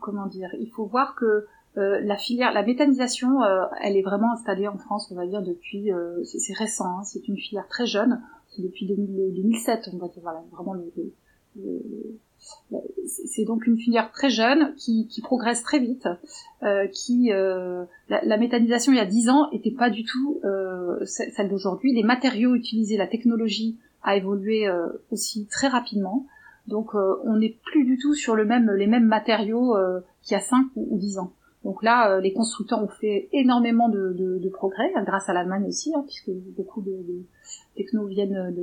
comment dire Il faut voir que euh, la filière, la méthanisation, euh, elle est vraiment installée en France, on va dire depuis, euh, c'est récent, hein, c'est une filière très jeune, c'est depuis 2007, on va dire, voilà, vraiment c'est donc une filière très jeune qui, progresse très vite, qui la, méthanisation il y a 10 ans était pas du tout celle d'aujourd'hui. Les matériaux utilisés, la technologie a évolué aussi très rapidement. Donc on n'est plus du tout sur le les mêmes matériaux qu'il y a 5 ou, ou 10 ans. Donc là, euh, les constructeurs ont fait énormément de, progrès, grâce à l'Allemagne aussi, hein, puisque beaucoup de, de technos viennent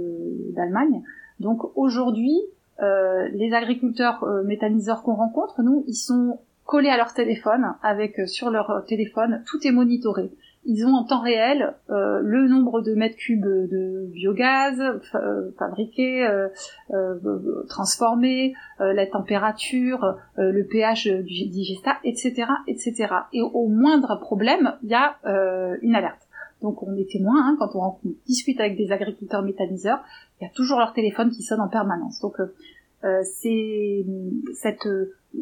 d'Allemagne. Donc aujourd'hui, euh, les agriculteurs euh, méthaniseurs qu'on rencontre, nous, ils sont collés à leur téléphone, avec euh, sur leur téléphone, tout est monitoré ils ont en temps réel euh, le nombre de mètres cubes de biogaz euh, fabriqué, euh, euh transformé, la température, le pH du digestat, etc., etc. Et au moindre problème, il y a une alerte. Donc on est témoin hein, quand on, discute avec des agriculteurs méthaniseurs, il y a toujours leur téléphone qui sonne en permanence. Donc c'est cette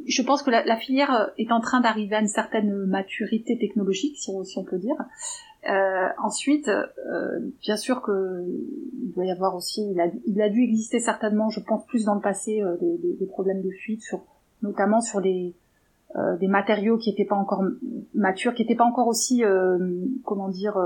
je pense que la, filière euh, est en train d'arriver à une certaine maturité technologique, si on, peut dire. Euh, ensuite, euh, bien sûr que il doit y avoir aussi, il a, il a dû exister certainement, je pense plus dans le passé, des, problèmes de fuite, sur, notamment sur des, des matériaux qui n'étaient pas encore matures, qui n'étaient pas encore aussi, comment dire,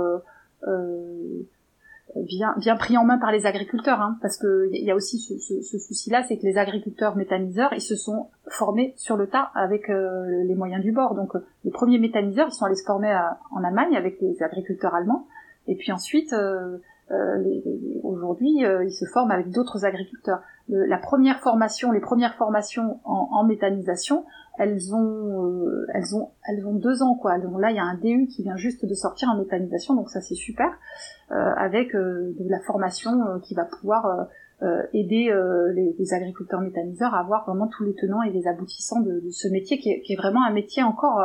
bien bien pris en main par les agriculteurs, hein, parce que il y a aussi ce, ce, ce souci-là, c'est que les agriculteurs méthaniseurs, ils se sont formés sur le tas avec euh, les moyens du bord. Donc les premiers méthaniseurs, ils sont allés se former en Allemagne avec les agriculteurs allemands, et puis ensuite, euh, aujourd'hui, ils se forment avec d'autres agriculteurs. la première formation, les premières formations en, en méthanisation, elles ont, euh, elles ont, elles ont deux ans quoi. Donc là, il y a un DU qui vient juste de sortir en méthanisation, donc ça c'est super, euh, avec euh, de la formation qui va pouvoir aider les, les, agriculteurs méthaniseurs à avoir vraiment tous les tenants et les aboutissants de, de ce métier qui est, qui est, vraiment un métier encore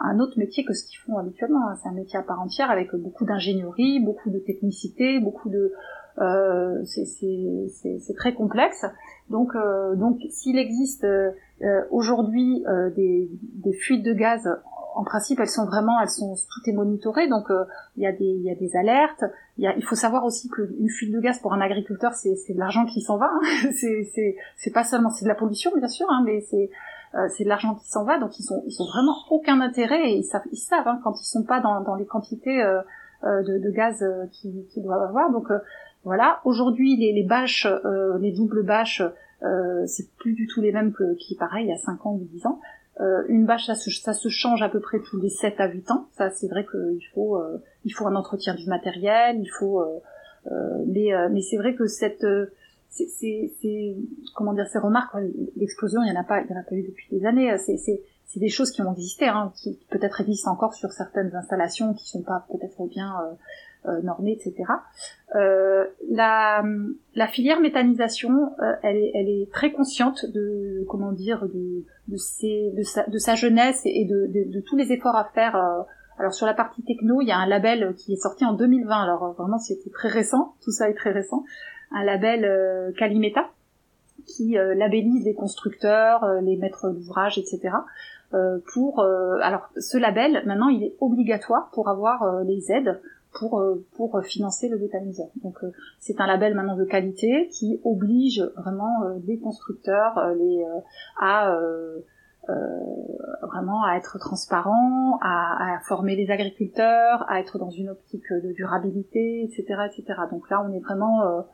un autre métier que ce qu'ils font habituellement. Hein. C'est un métier à part entière avec beaucoup d'ingénierie, beaucoup de technicité, beaucoup de euh, c'est très complexe. Donc, euh, donc s'il existe euh, aujourd'hui des, des, fuites de gaz, en principe, elles sont vraiment, elles sont, tout est monitoré. Donc, il y a des, y a des alertes. Il, y a, il faut savoir aussi qu'une fuite de gaz pour un agriculteur, c'est de l'argent qui s'en va. Hein. *laughs* c'est pas seulement, c'est de la pollution, bien sûr, hein, mais c'est c'est de l'argent qui s'en va, donc ils sont ils sont vraiment aucun intérêt et ils savent ils savent hein, quand ils sont pas dans, dans les quantités euh, de, de, gaz qu'ils doivent avoir. Donc voilà. Aujourd'hui, les, les bâches, euh, les doubles bâches, euh, c'est plus du tout les mêmes que qui pareil il y a 5 ans ou 10 ans. Euh, une bâche, ça se, ça se change à peu près tous les 7 à 8 ans. Ça, c'est vrai qu'il faut, euh, il faut un entretien du matériel, il faut, mais, mais c'est vrai que cette, c'est, comment dire, ces remarques, l'explosion, il y en a pas, il y en a pas eu depuis des années. C'est, c'est des choses qui ont existé, hein, qui peut-être existent encore sur certaines installations qui sont pas peut-être bien euh, normée, etc. Euh, la, la, filière méthanisation, euh, elle, est, elle, est, très consciente de comment dire de, de, ses, de, sa, de sa, jeunesse et de, de, tous les efforts à faire. alors sur la partie techno, il y a un label qui est sorti en 2020. Alors vraiment c'était très récent, tout ça est très récent. Un label Calimeta qui labellise les constructeurs, les maîtres d'ouvrage, etc. pour alors ce label maintenant il est obligatoire pour avoir les aides pour euh, pour financer le méthaniseur. Donc euh, c'est un label maintenant de qualité qui oblige vraiment euh, les constructeurs les à vraiment à être transparents, à, à, former les agriculteurs, à être dans une optique de durabilité, etc., etc. Donc là, on est vraiment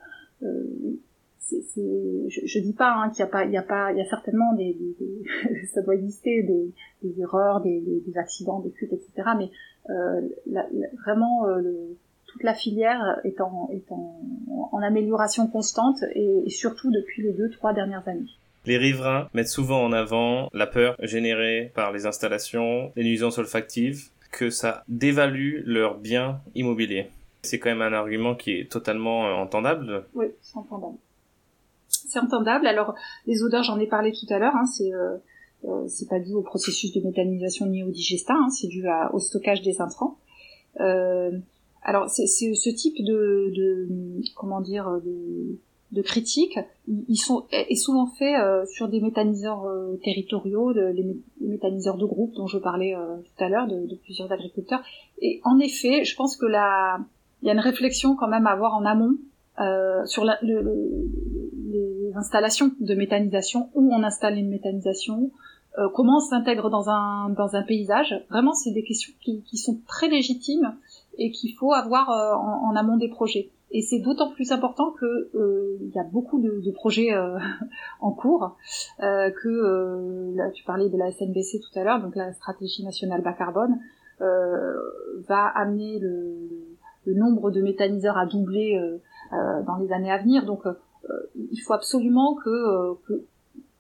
c'est, je, je dis pas hein, qu'il y a pas, il y a pas, il y a certainement des, des, des *laughs* ça doit exister des, des erreurs, des, des, accidents, des fuites, etc. Mais euh, la, vraiment euh, le, toute la filière est en, est en, en amélioration constante et, et, surtout depuis les deux trois dernières années.
Les riverains mettent souvent en avant la peur générée par les installations, les nuisances olfactives, que ça dévalue leurs biens immobiliers. C'est quand même un argument qui est totalement euh, entendable.
Oui, c'est entendable c'est entendable. Alors les odeurs, j'en ai parlé tout à l'heure, hein, c'est euh, c'est pas dû au processus de méthanisation ni au digestat, hein, c'est dû au stockage des intrants. Euh, alors c'est ce type de, de comment dire de, critiques, ils sont est souvent fait euh, sur des méthaniseurs territoriaux, de, les, méthaniseurs de groupe dont je parlais tout à l'heure, de, plusieurs agriculteurs. Et en effet, je pense que là, il y a une réflexion quand même à avoir en amont sur la, le, installations de méthanisation, où on installe une méthanisation, euh, comment on s'intègre dans un, paysage. Vraiment, c'est des questions qui, sont très légitimes et qu'il faut avoir euh, en, amont des projets. Et c'est d'autant plus important que euh, il y a beaucoup de, projets *laughs* en cours, que tu parlais de la SNBC tout à l'heure, donc la stratégie nationale bas carbone, va amener le, nombre de méthaniseurs à doubler dans les années à venir. Donc il faut absolument que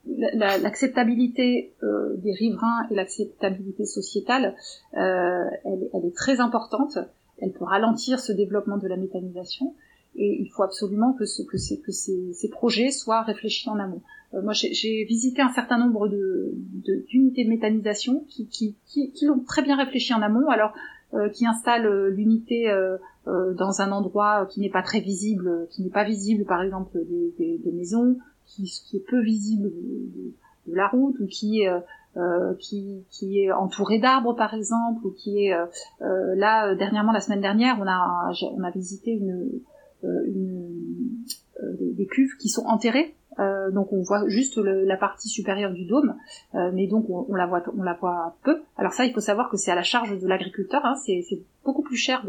l'acceptabilité euh, des riverains et l'acceptabilité sociétale, elle, elle, est très importante. Elle peut ralentir ce développement de la méthanisation et il faut absolument que, ce, que, ces, que ces, ces, projets soient réfléchis en amont. moi, j'ai visité un certain nombre d'unités de, de, méthanisation qui, qui, qui, qui l'ont très bien réfléchi en amont. Alors, euh, qui installe euh, l'unité euh, dans un endroit qui n'est pas très visible, qui n'est pas visible par exemple des, des maisons, qui, est peu visible de, de, la route ou qui est euh, qui, qui, est entouré d'arbres par exemple ou qui est euh, là dernièrement la semaine dernière on a on a visité une, des cuves qui sont enterrées euh, donc on voit juste la partie supérieure du dôme, euh, mais donc on, la voit, on la voit peu. Alors ça, il faut savoir que c'est à la charge de l'agriculteur. Hein, c'est beaucoup plus cher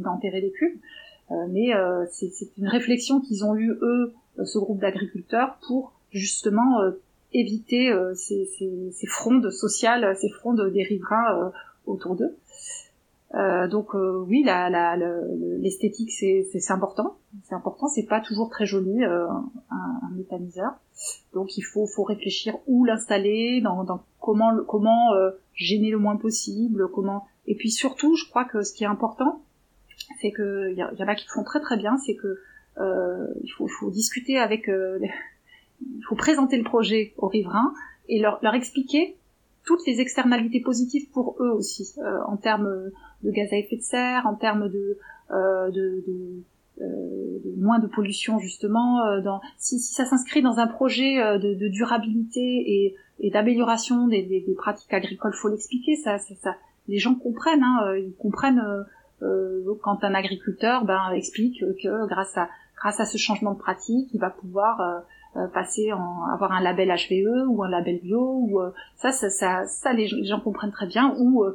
d'enterrer de, des cuves. mais c'est une réflexion qu'ils ont eue eux, ce groupe d'agriculteurs, pour justement éviter ces, ces, frondes sociales, ces frondes des riverains autour d'eux. Euh, donc euh, oui, l'esthétique c'est important, c'est important, c'est pas toujours très joli euh, un, un, méthaniseur. Donc il faut, réfléchir où l'installer, comment euh, gêner le moins possible, et puis surtout, je crois que ce qui est important, c'est que il y, y, en a qui font très très bien, c'est que il faut, discuter avec, il faut présenter le projet aux riverains et leur, expliquer toutes les externalités positives pour eux aussi, euh, en termes de gaz à effet de serre, en termes de, euh, euh, moins de pollution justement. Euh, si, ça s'inscrit dans un projet euh, de, durabilité et, d'amélioration des, pratiques agricoles, faut l'expliquer. Ça, les gens comprennent, hein, ils comprennent quand un agriculteur ben, explique que grâce à grâce à ce changement de pratique, il va pouvoir euh, passer en avoir un label HVE ou un label bio ou euh, ça, ça, ça, ça les, gens comprennent très bien ou euh,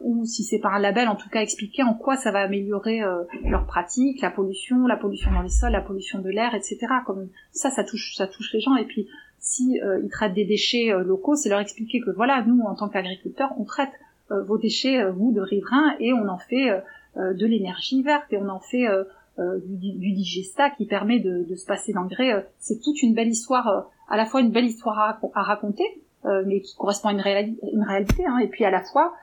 ou si c'est pas un label, en tout cas expliquer en quoi ça va améliorer leur pratique, la pollution, la pollution dans les sols, la pollution de l'air, etc. Comme ça, ça touche, ça touche les gens. Et puis, si ils traitent des déchets locaux, c'est leur expliquer que voilà, nous en tant qu'agriculteurs, on traite vos déchets, vous de riverains, et on en fait de l'énergie verte et on en fait euh, du, du, digesta qui permet de, de se passer d'engrais. Euh, c'est toute une belle histoire, euh, à la fois une belle histoire à, à raconter, mais qui correspond à une, une réalité, hein, et puis à la fois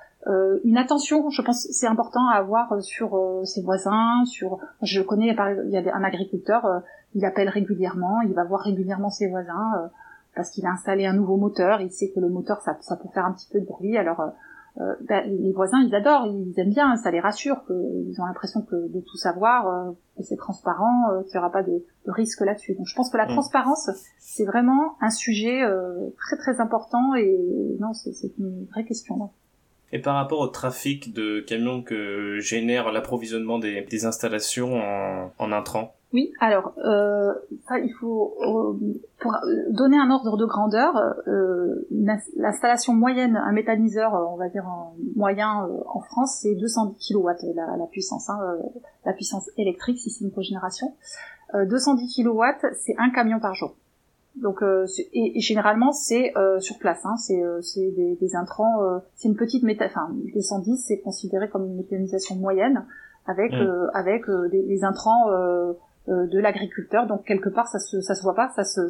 une attention, je pense, c'est important à avoir sur ses voisins, sur. Je connais, il y a un agriculteur, il appelle régulièrement, il va voir régulièrement ses voisins parce qu'il a installé un nouveau moteur, il sait que le moteur ça, ça peut faire un petit peu de bruit, alors euh, ben, les voisins ils adorent, ils aiment bien, ça les rassure, qu'ils ont l'impression que de tout savoir, euh, que c'est transparent, euh, qu'il n'y aura pas de, de risque là-dessus. Donc je pense que la mm. transparence c'est vraiment un sujet très très important et non c'est une vraie question.
Et par rapport au trafic de camions que génère l'approvisionnement des, des, installations en, en intrants
oui, alors euh, il faut euh, pour donner un ordre de grandeur, euh, l'installation moyenne, un méthaniseur, on va dire en moyen en France, c'est 210 kW la, la puissance, hein, la puissance électrique si c'est une cogénération. 210 kW, c'est un camion par jour. Donc et, et, généralement c'est sur place, hein, c'est des, des, intrants, c'est une petite méta, enfin 210 c'est considéré comme une méthanisation moyenne avec mmh. avec des, des intrants euh, de l'agriculteur. Donc quelque part, ça se ça se voit pas, ça se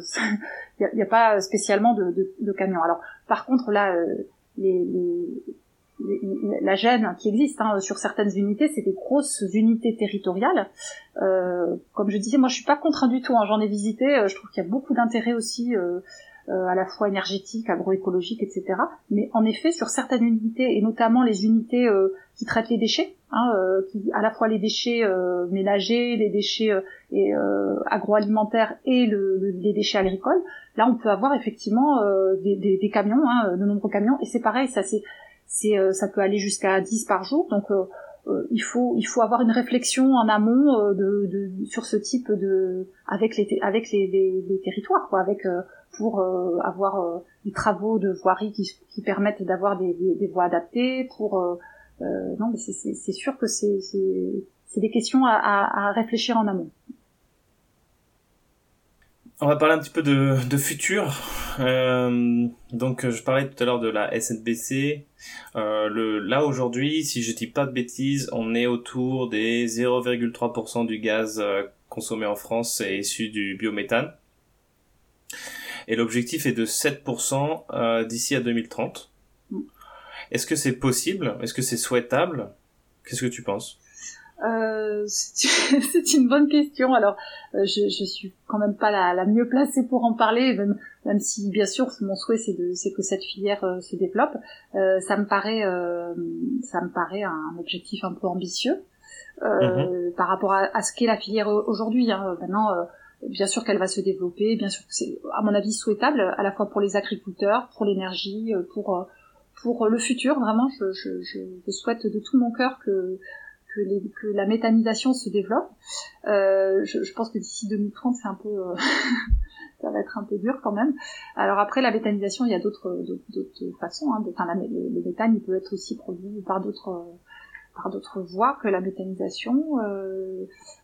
il *laughs* n'y a, pas spécialement de, de, camions. Alors par contre là, euh, la gêne qui existe hein, sur certaines unités, c'est des grosses unités territoriales. Euh, comme je disais, moi je suis pas contre du tout. Hein, J'en ai visité. Euh, je trouve qu'il y a beaucoup d'intérêt aussi. Euh, à la fois énergétique, agroécologique, etc. Mais en effet, sur certaines unités, et notamment les unités qui traitent les déchets, hein, qui, à la fois les déchets ménagers, les déchets et euh, agroalimentaire et le, les déchets agricoles, là on peut avoir effectivement euh, des, des, des, camions, hein, de nombreux camions, et c'est pareil, ça c'est, c'est, euh, ça peut aller jusqu'à 10 par jour, donc il faut il faut avoir une réflexion en amont de, de, sur ce type de avec les avec les, les, territoires quoi avec pour avoir des travaux de voirie qui, qui permettent d'avoir des, des, des, voies adaptées pour non mais c'est sûr que c'est des questions à, réfléchir en amont.
On va parler un petit peu de, futur. Euh, donc, je parlais tout à l'heure de la SNBC. Euh, là aujourd'hui, si je dis pas de bêtises, on est autour des 0,3% du gaz euh, consommé en France est issu du biométhane. Et l'objectif est de 7% euh, d'ici à 2030. Est-ce que c'est possible? Est-ce que c'est souhaitable? Qu'est-ce que tu penses?
Euh, *laughs* c'est une bonne question. Alors, euh, je, je suis quand même pas la, la mieux placée pour en parler, même, même si bien sûr mon souhait c'est de c'est que cette filière euh, se développe. Euh, ça me paraît ça me paraît un objectif un peu ambitieux mm-hmm. par rapport à, à ce qu'est la filière aujourd'hui. Hein. Maintenant, bien sûr qu'elle va se développer, bien sûr que c'est à mon avis souhaitable à la fois pour les agriculteurs, pour l'énergie, pour pour le futur. Vraiment, je, je, je souhaite de tout mon cœur que que, les, que la méthanisation se développe. Euh, je, je, pense que d'ici 2030, c'est un peu, euh, *laughs* ça va être un peu dur quand même. Alors après, la méthanisation, il y a d'autres, façons. Hein. Enfin, la, le, méthane, il peut être aussi produit par d'autres, d'autres voies que la méthanisation,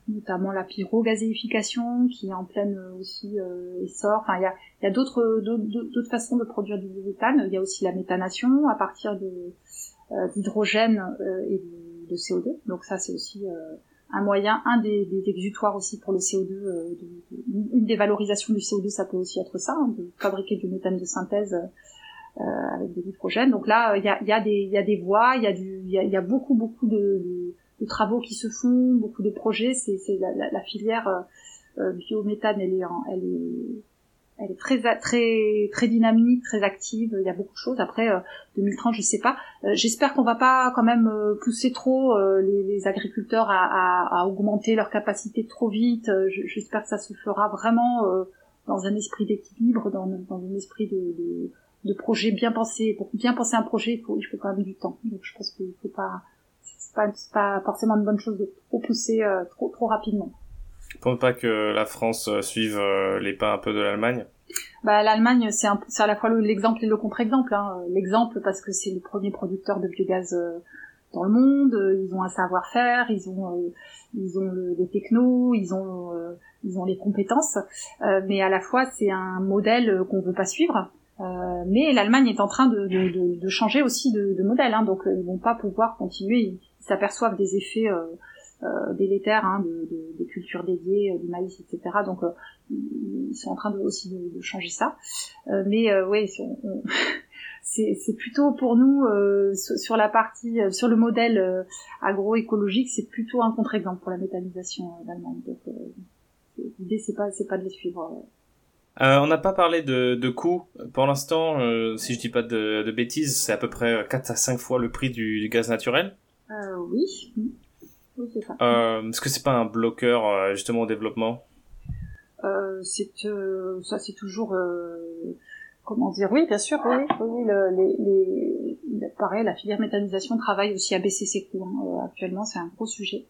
notamment la pyrogazéification qui est en pleine aussi essor. Enfin, il y a, d'autres d'autres façons de produire du méthane. Il y a aussi la méthanation à partir de d'hydrogène et de, de, CO2. Donc ça, c'est aussi un moyen, un des, exutoires aussi pour le CO2, euh, une des valorisations du CO2, ça peut aussi être ça, hein, de fabriquer du méthane de synthèse euh, avec de l'hydrogène. Donc là, il y a, y, a des, y a des voies, il y a du, il y a, beaucoup beaucoup de, de, travaux qui se font, beaucoup de projets. C'est, la, la, la, filière euh, biométhane, elle est, elle est elle est très très très dynamique, très active. Il y a beaucoup de choses. Après 2030, euh, je sais pas. Euh, j'espère qu'on va pas quand même euh, pousser trop les, les, agriculteurs à, à, à, augmenter leur capacité trop vite. J'espère que ça se fera vraiment dans un esprit d'équilibre, dans, dans, un esprit de, de, de, projet bien pensé. Pour bien penser un projet, il faut, il faut quand même du temps. Donc je pense qu'il faut pas c'est pas, pas forcément une bonne chose de trop pousser trop trop rapidement.
Pour pas que la France euh, suive euh, les pas un peu de l'Allemagne
bah, L'Allemagne, c'est à la fois l'exemple et le contre-exemple. Hein. L'exemple parce que c'est le premier producteur de biogaz euh, dans le monde, ils ont un savoir-faire, ils ont ils ont les technos, ils ont ils ont les compétences, mais à la fois c'est un modèle qu'on veut pas suivre. Mais l'Allemagne est en train de, de, de, changer aussi de, de modèle, hein, donc ils vont pas pouvoir continuer. Ils s'aperçoivent des effets euh, délétères hein, de, de, de, cultures dédiées, euh, du maïs, etc. Donc euh, ils sont en train de, aussi de, changer ça. mais oui, *laughs* c'est plutôt pour nous sur, la partie, sur le modèle agroécologique, c'est plutôt un contre-exemple pour la méthanisation d'Allemagne. Donc l'idée c'est pas c'est pas de les suivre.
Euh, on n'a pas parlé de, de coûts. Pour l'instant, si je dis pas de, de bêtises, c'est à peu près 4 à 5 fois le prix du, du gaz naturel.
Euh, oui.
Euh, Est-ce que c'est pas un bloqueur euh, justement au développement?
Euh, C'est euh, ça, c'est toujours euh, comment dire? Oui, bien sûr. Oui, oui le, les, les, pareil, la filière méthanisation travaille aussi à baisser ses coûts. Hein. actuellement, c'est un gros sujet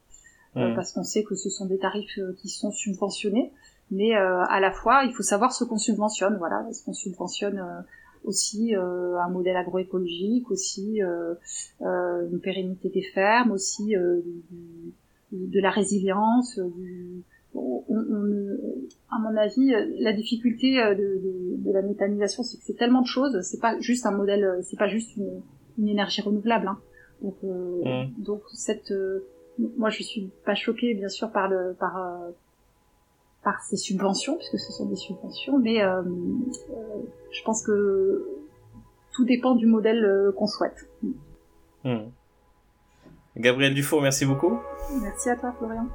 mmh. parce qu'on sait que ce sont des tarifs qui sont subventionnés, mais à la fois, il faut savoir ce qu'on subventionne. Voilà, est-ce qu'on subventionne aussi euh, un modèle agroécologique, aussi euh, euh, une pérennité des fermes, aussi de la résilience. Du, on, à mon avis, la difficulté de, de, la méthanisation, c'est que c'est tellement de choses. C'est pas juste un modèle, c'est pas juste une, une énergie renouvelable. Hein. Donc, mmh. donc cette, moi, je suis pas choquée, bien sûr, par le, par par ces subventions, puisque ce sont des subventions, mais euh, euh, je pense que tout dépend du modèle euh, qu'on souhaite.
Hmm. Gabriel Dufour, merci beaucoup.
Merci à toi, Florian.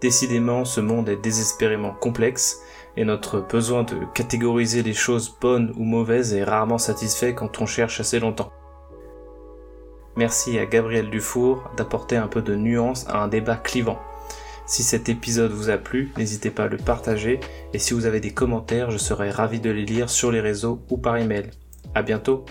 Décidément, ce monde est désespérément complexe et notre besoin de catégoriser les choses bonnes ou mauvaises est rarement satisfait quand on cherche assez longtemps. Merci à Gabriel Dufour d'apporter un peu de nuance à un débat clivant. Si cet épisode vous a plu, n'hésitez pas à le partager et si vous avez des commentaires, je serai ravi de les lire sur les réseaux ou par email. À bientôt!